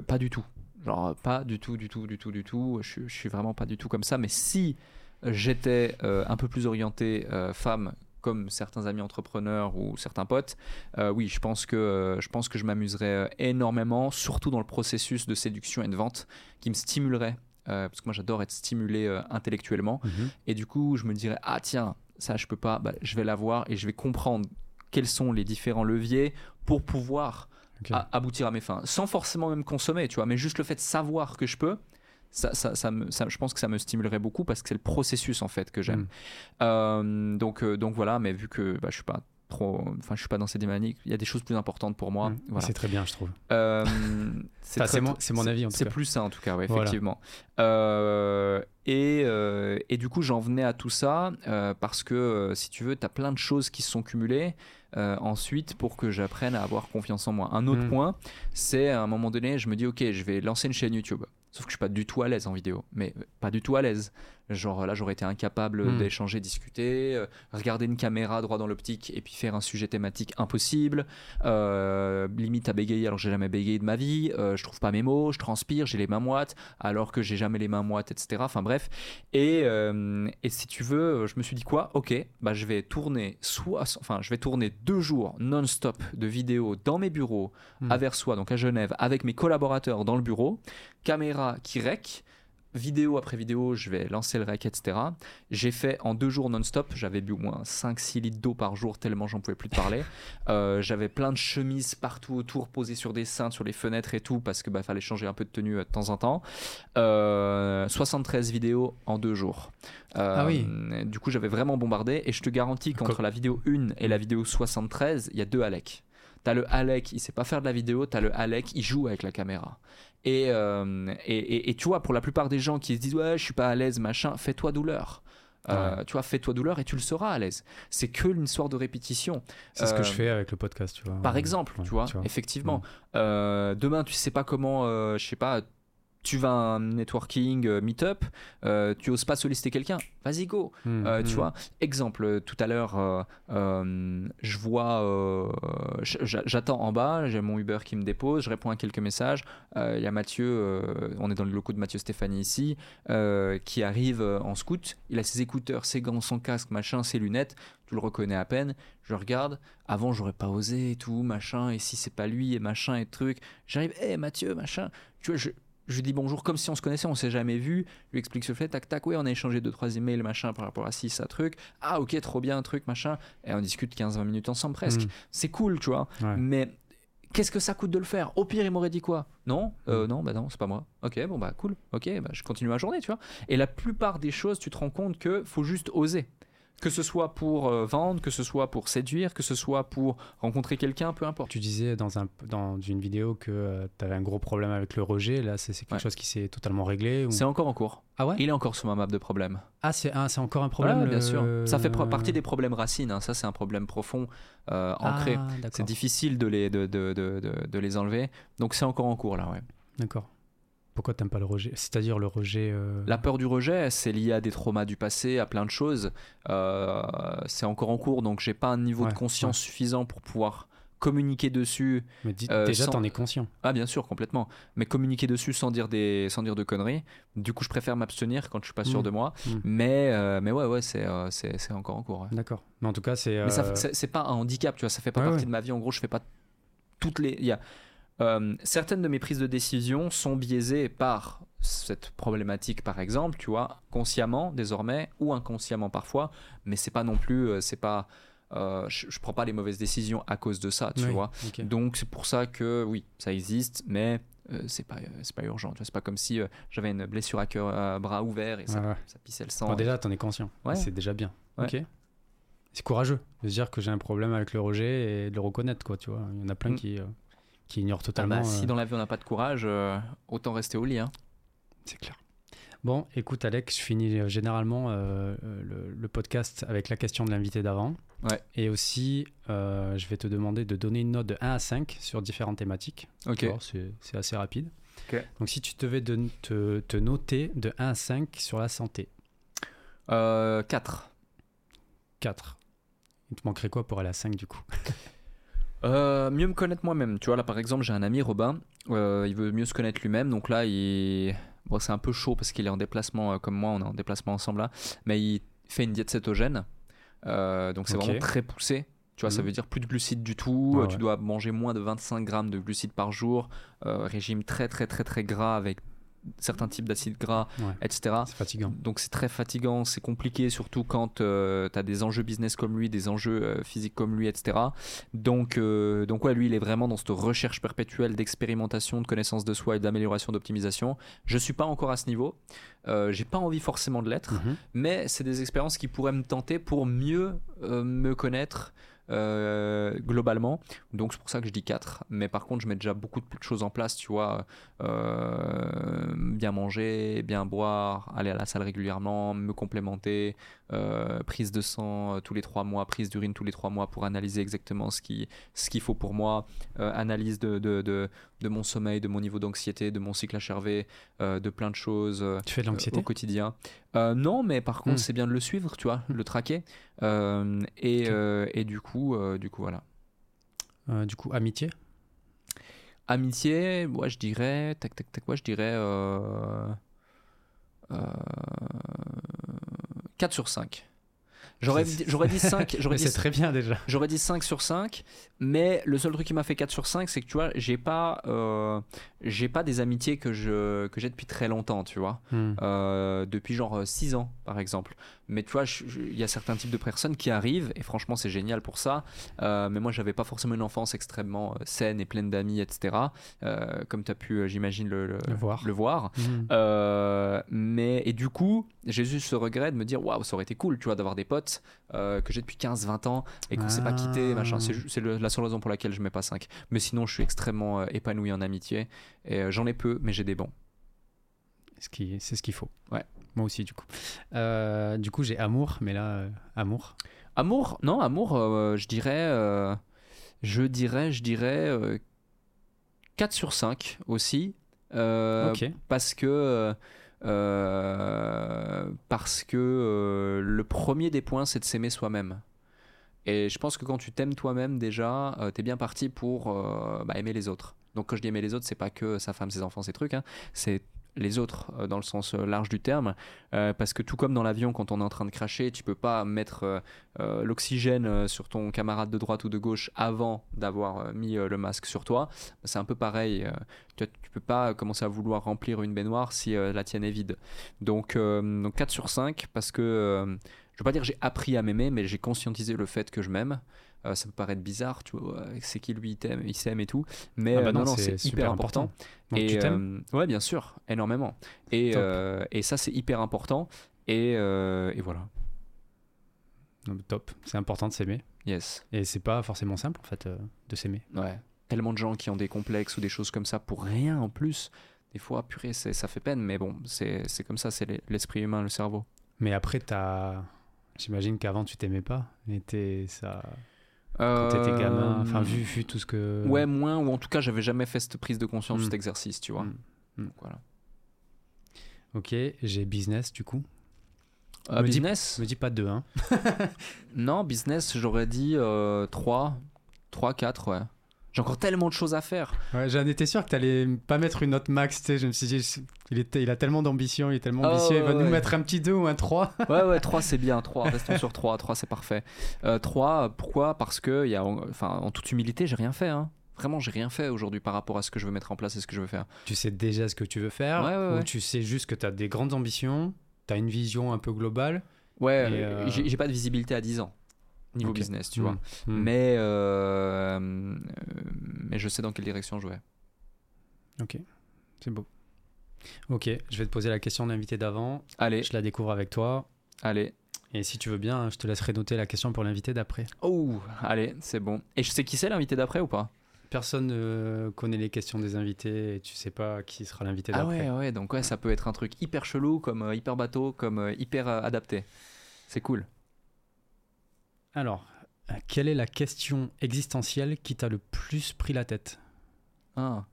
Pas du tout. Genre, pas du tout, du tout, du tout, du tout. Je, suis- je suis vraiment pas du tout comme ça. Mais si j'étais euh, un peu plus orienté euh, femme, comme certains amis entrepreneurs ou certains potes, euh, oui, je pense que, je, pense que je m'amuserais énormément, surtout dans le processus de séduction et de vente, qui me stimulerait. Euh, parce que moi j'adore être stimulé euh, intellectuellement Mhm. et du coup, je me dirais, ah tiens, ça je peux pas, bah, je vais l'avoir et je vais comprendre quels sont les différents leviers pour pouvoir aboutir à mes fins. Sans forcément même consommer, tu vois, mais juste le fait de savoir que je peux, ça, ça, ça me, ça- je pense que ça me stimulerait beaucoup parce que c'est le processus en fait que j'aime. Mm. Euh, donc, donc voilà, mais vu que bah, je suis pas trop, enfin je suis pas dans ces dynamiques, il y a des choses plus importantes pour moi. Mm. Voilà. C'est très bien, je trouve. Euh, <laughs> Enfin, c'est mon- avis, en tout C'est plus ça en tout cas, ouais, Voilà. effectivement. Euh, et, euh, et du coup, j'en venais à tout ça parce que si tu veux, tu as plein de choses qui se sont cumulées ensuite pour que j'apprenne à avoir confiance en moi. Un autre Mm. point, c'est à un moment donné, je me dis, ok, je vais lancer une chaîne YouTube. Sauf que je suis pas du tout à l'aise en vidéo, mais pas du tout à l'aise. Genre là, j'aurais été incapable Hmm. d'échanger, discuter, euh, regarder une caméra droit dans l'optique et puis faire un sujet thématique impossible. Euh, limite à bégayer alors que j'ai jamais bégayé de ma vie. Euh, je trouve pas mes mots, je transpire, j'ai les mains moites alors que j'ai jamais les mains moites, etc. Enfin bref. Et, euh, et si tu veux, je me suis dit quoi? Ok, bah je vais tourner soit, enfin je vais tourner deux jours non-stop de vidéos dans mes bureaux Hmm. à Versoix, donc à Genève, avec mes collaborateurs dans le bureau, caméra qui rec, vidéo après vidéo, je vais lancer le rec, etc. J'ai fait en deux jours non-stop, j'avais bu au moins 5-6 litres d'eau par jour tellement j'en pouvais plus de parler. <laughs> Euh, j'avais plein de chemises partout autour, posées sur des cintres, sur les fenêtres et tout, parce que bah, fallait changer un peu de tenue euh, de temps en temps. Euh, 73 vidéos en deux jours. Euh, Ah oui. Du coup, j'avais vraiment bombardé et je te garantis qu'entre la vidéo 1 et la vidéo 73, il y a deux Alec. T'as le Alec, il sait pas faire de la vidéo, t'as le Alec, il joue avec la caméra. Et, euh, et, et- et tu vois, pour la plupart des gens qui se disent ouais, je suis pas à l'aise, machin, fais-toi douleur. Euh, Tu vois, fais-toi douleur et tu le seras à l'aise. C'est que une histoire de répétition. C'est ce que Euh, je fais avec le podcast, tu vois. Par exemple, Ouais, tu, vois, effectivement. Mm. Euh, demain, tu sais pas comment, euh, je sais pas, tu vas à un networking, euh, meet-up, euh, tu oses pas solliciter quelqu'un, vas-y go. Hmm, Euh, tu hmm. vois, exemple, tout à l'heure, euh, je vois, j'attends en bas, j'ai mon Uber qui me dépose, je réponds à quelques messages. Il y a Mathieu, on est dans le locaux de Mathieu Stéphanie ici, qui arrive en scout. Il a ses écouteurs, ses gants, son casque, machin, ses lunettes. Tu le reconnais à peine. Je regarde. Avant, j'aurais pas osé et tout, machin. Et si c'est pas lui et machin et truc. J'arrive, hé Mathieu, machin. Tu vois, je. Je lui dis bonjour comme si on se connaissait, on s'est jamais vu. Je lui explique ce fait, tac tac, ouais, on a échangé deux trois emails, machin, par rapport à ci, ça, truc. Ah, ok, trop bien, truc, machin. Et on discute 15-20 minutes ensemble presque. Hmm. C'est cool, tu vois. Ouais. Mais qu'est-ce que ça coûte de le faire? Au pire, il m'aurait dit quoi? Non? Euh, Non, bah non, c'est pas moi. Ok, bon, bah cool. Ok, bah je continue ma journée, tu vois. Et la plupart des choses, tu te rends compte que faut juste oser. Que ce soit pour euh, vendre, que ce soit pour séduire, que ce soit pour rencontrer quelqu'un, peu importe. Tu disais dans, un, dans une vidéo que tu avais un gros problème avec le rejet. Là, c'est c'est quelque Ouais. chose qui s'est totalement réglé ou- C'est encore en cours. Ah ouais? Il est encore sur ma map de problèmes. Ah, c'est ah, c'est encore un problème Ouais, bien sûr. Ça fait partie des problèmes racines. hein. Ça, c'est un problème profond, euh, ancré. Ah, c'est d'accord. difficile de les, de, de, de, de- de les enlever. Donc, c'est encore en cours là, ouais. D'accord. Pourquoi t'aimes pas le rejet C'est-à-dire le rejet. euh, La peur du rejet, c'est lié à des traumas du passé, à plein de choses. Euh, c'est encore en cours, donc j'ai pas un niveau Ouais, de conscience suffisant pour pouvoir communiquer dessus. Mais dis- euh, déjà, sans- t'en es conscient. Ah bien sûr, complètement. Mais communiquer dessus sans dire des, sans dire de conneries. Du coup, je préfère m'abstenir quand je suis pas sûr Mm. de moi. Mm. Mais, euh, mais ouais, ouais, c'est, euh, c'est, c'est encore en cours. ouais. D'accord. Mais en tout cas, c'est. Mais ça, c'est, c'est pas un handicap, tu vois. Ça fait pas Ouais, partie ouais. de ma vie. En gros, je fais pas toutes les. Il y a euh, certaines de mes prises de décision sont biaisées par cette problématique, par exemple, tu vois, consciemment désormais ou inconsciemment parfois. Mais c'est pas non plus, euh, c'est pas. euh, je, je prends pas les mauvaises décisions à cause de ça, tu oui, vois. Donc c'est pour ça que oui, ça existe, mais euh, c'est pas, c'est pas urgent. C'est pas comme si euh, j'avais une blessure à cœur, à bras ouvert et ça, ouais. ça pissait le sang. Bon, déjà, t'en es conscient. Ouais. C'est déjà bien. Ouais. Ok. C'est courageux de se dire que j'ai un problème avec le rejet et de le reconnaître, quoi. Tu vois, il y en a plein Mm. qui, qui ignorent Ah totalement. bah, si euh, dans la vie on n'a pas de courage, euh, autant rester au lit. Hein. C'est clair. Bon, écoute, Alex, je finis euh, généralement euh, le, le podcast avec la question de l'invité d'avant. Ouais. Et aussi, euh, je vais te demander de donner une note de 1 à 5 sur différentes thématiques. Ok. C'est assez rapide. Ok. Donc, si tu devais de- te, te noter de 1 à 5 sur la santé, Euh, 4. 4. Il te manquerait quoi pour aller à 5 du coup? <laughs> Euh, mieux me connaître moi-même. Tu vois, là par exemple, j'ai un ami, Robin, euh, il veut mieux se connaître lui-même. Donc là, il... bon, c'est un peu chaud parce qu'il est en déplacement euh, comme moi, on est en déplacement ensemble là. Mais il fait une diète cétogène. Donc c'est vraiment très poussé. Tu vois, ça Mhm. veut dire plus de glucides du tout. Tu ouais. dois manger moins de 25 grammes de glucides par jour. Régime très, très, très, très gras avec certains types d'acides gras, Ouais. etc. C'est fatigant. Donc c'est très fatigant, c'est compliqué, surtout quand tu as des enjeux business comme lui, des enjeux euh, physiques comme lui, etc. Donc, euh, donc ouais, lui, il est vraiment dans cette recherche perpétuelle d'expérimentation, de connaissance de soi et d'amélioration, d'optimisation. Je suis pas encore à ce niveau. Euh, J'ai pas envie forcément de l'être, Mhm. mais c'est des expériences qui pourraient me tenter pour mieux euh, me connaître. Euh, globalement. Donc c'est pour ça que je dis 4. Mais par contre, je mets déjà beaucoup de choses en place, tu vois. Euh, bien manger, bien boire, aller à la salle régulièrement, me complémenter, euh, prise de sang tous les 3 mois, prise d'urine tous les 3 mois pour analyser exactement ce qu'il ce qu'il faut pour moi, analyse de, de, de, de, mon sommeil, de mon niveau d'anxiété, de mon cycle HRV, de plein de choses tu fais de l'anxiété au quotidien. non, mais par contre, Hmm. c'est bien de le suivre, tu vois, le traquer. Et, et du coup, euh, du coup, voilà. Euh, Du coup, amitié Amitié, moi je dirais, tac tac tac, moi je dirais euh, euh, 4 sur 5. J'aurais dit- j'aurais dit 5, <laughs> j'aurais Mais dit, C'est très bien déjà. j'aurais dit 5 sur 5, mais le seul truc qui m'a fait 4 sur 5, c'est que tu vois, j'ai pas, euh, j'ai pas des amitiés que je que j'ai depuis très longtemps, tu vois. Hmm. Euh, depuis genre 6 ans par exemple. Mais tu vois, il y a certains types de personnes qui arrivent et franchement c'est génial pour ça. Euh, mais moi j'avais pas forcément une enfance extrêmement euh, saine et pleine d'amis, etc. Euh, comme tu as pu, j'imagine, le, le- Le voir. le voir. Euh, mais et du coup, j'ai juste ce regret de me dire waouh, ça aurait été cool, tu vois, d'avoir des potes que j'ai depuis 15-20 ans et qu'on s'est pas quitté, Ah. machin. C'est la seule raison pour laquelle je mets pas 5. Mais sinon, je suis extrêmement épanoui en amitié et j'en ai peu, mais j'ai des bons. Ce C'est ce qu'il faut. Ouais. Moi aussi, du coup. Euh, du coup, j'ai amour, mais là, euh, amour. Amour, non, amour, euh, je dirais, je dirais, je dirais euh, 4 sur 5 aussi. euh, ok. Parce que, parce que le premier des points, c'est de s'aimer soi-même. Et je pense que quand tu t'aimes toi-même déjà, t'es bien parti pour bah, aimer les autres. Donc quand je dis aimer les autres, c'est pas que sa femme, ses enfants, ses trucs, hein, c'est les autres euh, dans le sens euh, large du terme. Euh, parce que tout comme dans l'avion, quand on est en train de cracher, tu peux pas mettre l'oxygène sur ton camarade de droite ou de gauche avant d'avoir mis le masque sur toi. C'est un peu pareil. tu, tu peux pas commencer à vouloir remplir une baignoire si la tienne est vide. Donc, donc 4 sur 5 parce que je veux pas dire j'ai appris à m'aimer, mais j'ai conscientisé le fait que je m'aime. Euh, ça peut paraître bizarre, tu vois, c'est qui lui il t'aime, il s'aime et tout, mais Ah bah euh, non, non, c'est hyper important. Donc, et tu t'aimes euh, ouais, bien sûr, énormément. Et, euh, et ça, c'est hyper important. Et, euh, et voilà. Top. C'est important de s'aimer. Yes. Et c'est pas forcément simple, en fait, euh, de s'aimer. Ouais. Tellement de gens qui ont des complexes ou des choses comme ça pour rien en plus. Des fois, purée, ça fait peine, mais bon, c'est comme ça, c'est l'e- l'esprit humain, le cerveau. Mais après, t'as. J'imagine qu'avant, tu t'aimais pas. Mais t'es- ça. Quand t'étais gamin, enfin, vu, vu tout ce que. Euh, Ouais, moins, ou en tout cas, j'avais jamais fait cette prise de conscience, Mm. cet exercice, tu vois. Mm. Mm. Donc, voilà. Ok, j'ai business, du coup. Euh, Me dis- business Me dis pas deux, hein. <laughs> Non, business, j'aurais dit 3, 3, 4, ouais. J'ai encore tellement de choses à faire. Ouais, j'en étais sûr que t'allais pas mettre une note max, tu. Je me suis dit, il, était, il a tellement d'ambition, il est tellement Ah, ambitieux, il va ouais, nous mettre un petit 2 ou un 3. <laughs> Ouais, ouais, 3 c'est bien, 3, restons sur 3, 3 c'est parfait. Euh, 3, pourquoi? Parce que, y a, enfin, en toute humilité, j'ai rien fait. Hein. Vraiment, j'ai rien fait aujourd'hui par rapport à ce que je veux mettre en place et ce que je veux faire. tu sais déjà ce que tu veux faire, Ouais, ouais, ou tu sais juste que t'as des grandes ambitions, t'as une vision un peu globale? Ouais, euh, euh, j'ai pas de visibilité à 10 ans, niveau Ok. business, tu vois. Mm. Mais, euh, mais je sais dans quelle direction je vais. Ok, c'est beau. Ok, je vais te poser la question de l'invité d'avant. Allez, Je la découvre avec toi. allez. Et si tu veux bien, je te laisserai noter la question pour l'invité d'après. Oh, allez, c'est bon. Et je sais qui c'est l'invité d'après ou pas? Personne ne connaît les questions des invités et tu sais pas qui sera l'invité Ah d'après. ouais, ouais, donc ouais, ça peut être un truc hyper chelou, comme euh, hyper bateau, comme euh, hyper adapté. C'est cool. Alors, euh, quelle est la question existentielle qui t'a le plus pris la tête? Ah.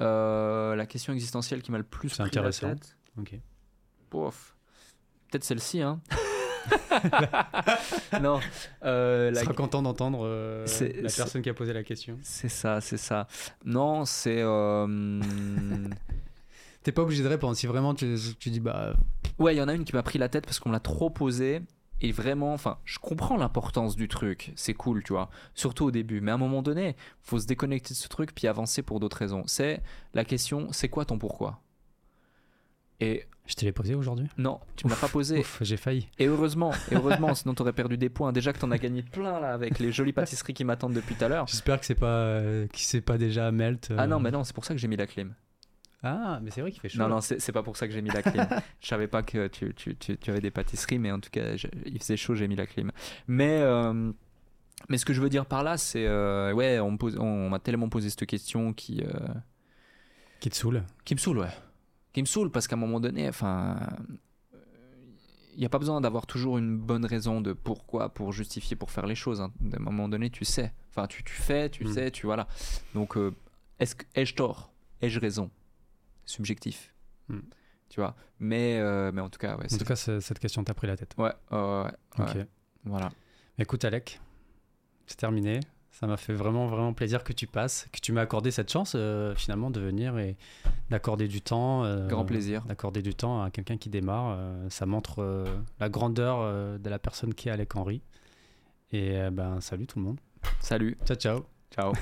Euh, la question existentielle qui m'a le plus pris la tête. Ok. Pouf. Peut-être celle-ci, hein. <laughs> non. euh, la- seras content d'entendre euh, la personne qui a posé la question. C'est ça, c'est ça. Non, c'est. euh, <laughs> T'es pas obligé de répondre. Si vraiment tu, tu dis bah Ouais, il y en a une qui m'a pris la tête parce qu'on me l'a trop posée. Et vraiment, enfin, je comprends l'importance du truc. C'est cool, tu vois. Surtout au début. Mais à un moment donné, faut se déconnecter de ce truc puis avancer pour d'autres raisons. C'est la question c'est quoi ton pourquoi? Et je te l'ai posé aujourd'hui? non, tu l'as pas posé. J'ai failli. Et heureusement, et heureusement, sinon t'aurais perdu des points. Déjà que t'en as gagné plein là avec les jolies pâtisseries qui m'attendent depuis tout à l'heure. J'espère que c'est pas euh, c'est pas déjà melt. euh. Ah non, mais non, c'est pour ça que j'ai mis la clim. Ah, mais c'est vrai qu'il fait chaud. Non, non, c'est pas pour ça que j'ai mis la clim. <laughs> je savais pas que tu, tu, tu, tu avais des pâtisseries, mais en tout cas, je- il faisait chaud, j'ai mis la clim. Mais, euh, Mais ce que je veux dire par là, c'est euh, ouais, on me pose- on m'a tellement posé cette question qui euh, Qui te saoule qui me saoule, ouais. Qui me saoule parce qu'à un moment donné, enfin, il n'y a pas besoin d'avoir toujours une bonne raison de pourquoi, pour justifier, pour faire les choses. hein. À un moment donné, tu sais. Enfin, tu, tu fais, tu Mm. sais, tu voilà. Donc, euh, est-ce que ai-je tort? Ai-je raison? Subjectif. Mm. Tu vois. Mais, euh, mais en tout cas, ouais. En tout cas, cette question t'a pris la tête. Ouais, ouais, ouais, ouais, Ok. ouais. Voilà. Écoute, Alec, c'est terminé. Ça m'a fait vraiment, vraiment plaisir que tu passes, que tu m'as accordé cette chance euh, finalement de venir et d'accorder du temps. euh, Grand plaisir. D'accorder du temps à quelqu'un qui démarre. euh, ça montre euh, la grandeur euh, de la personne qui est Alec Henry. Et euh, ben, salut tout le monde. Salut. Ciao, ciao. Ciao.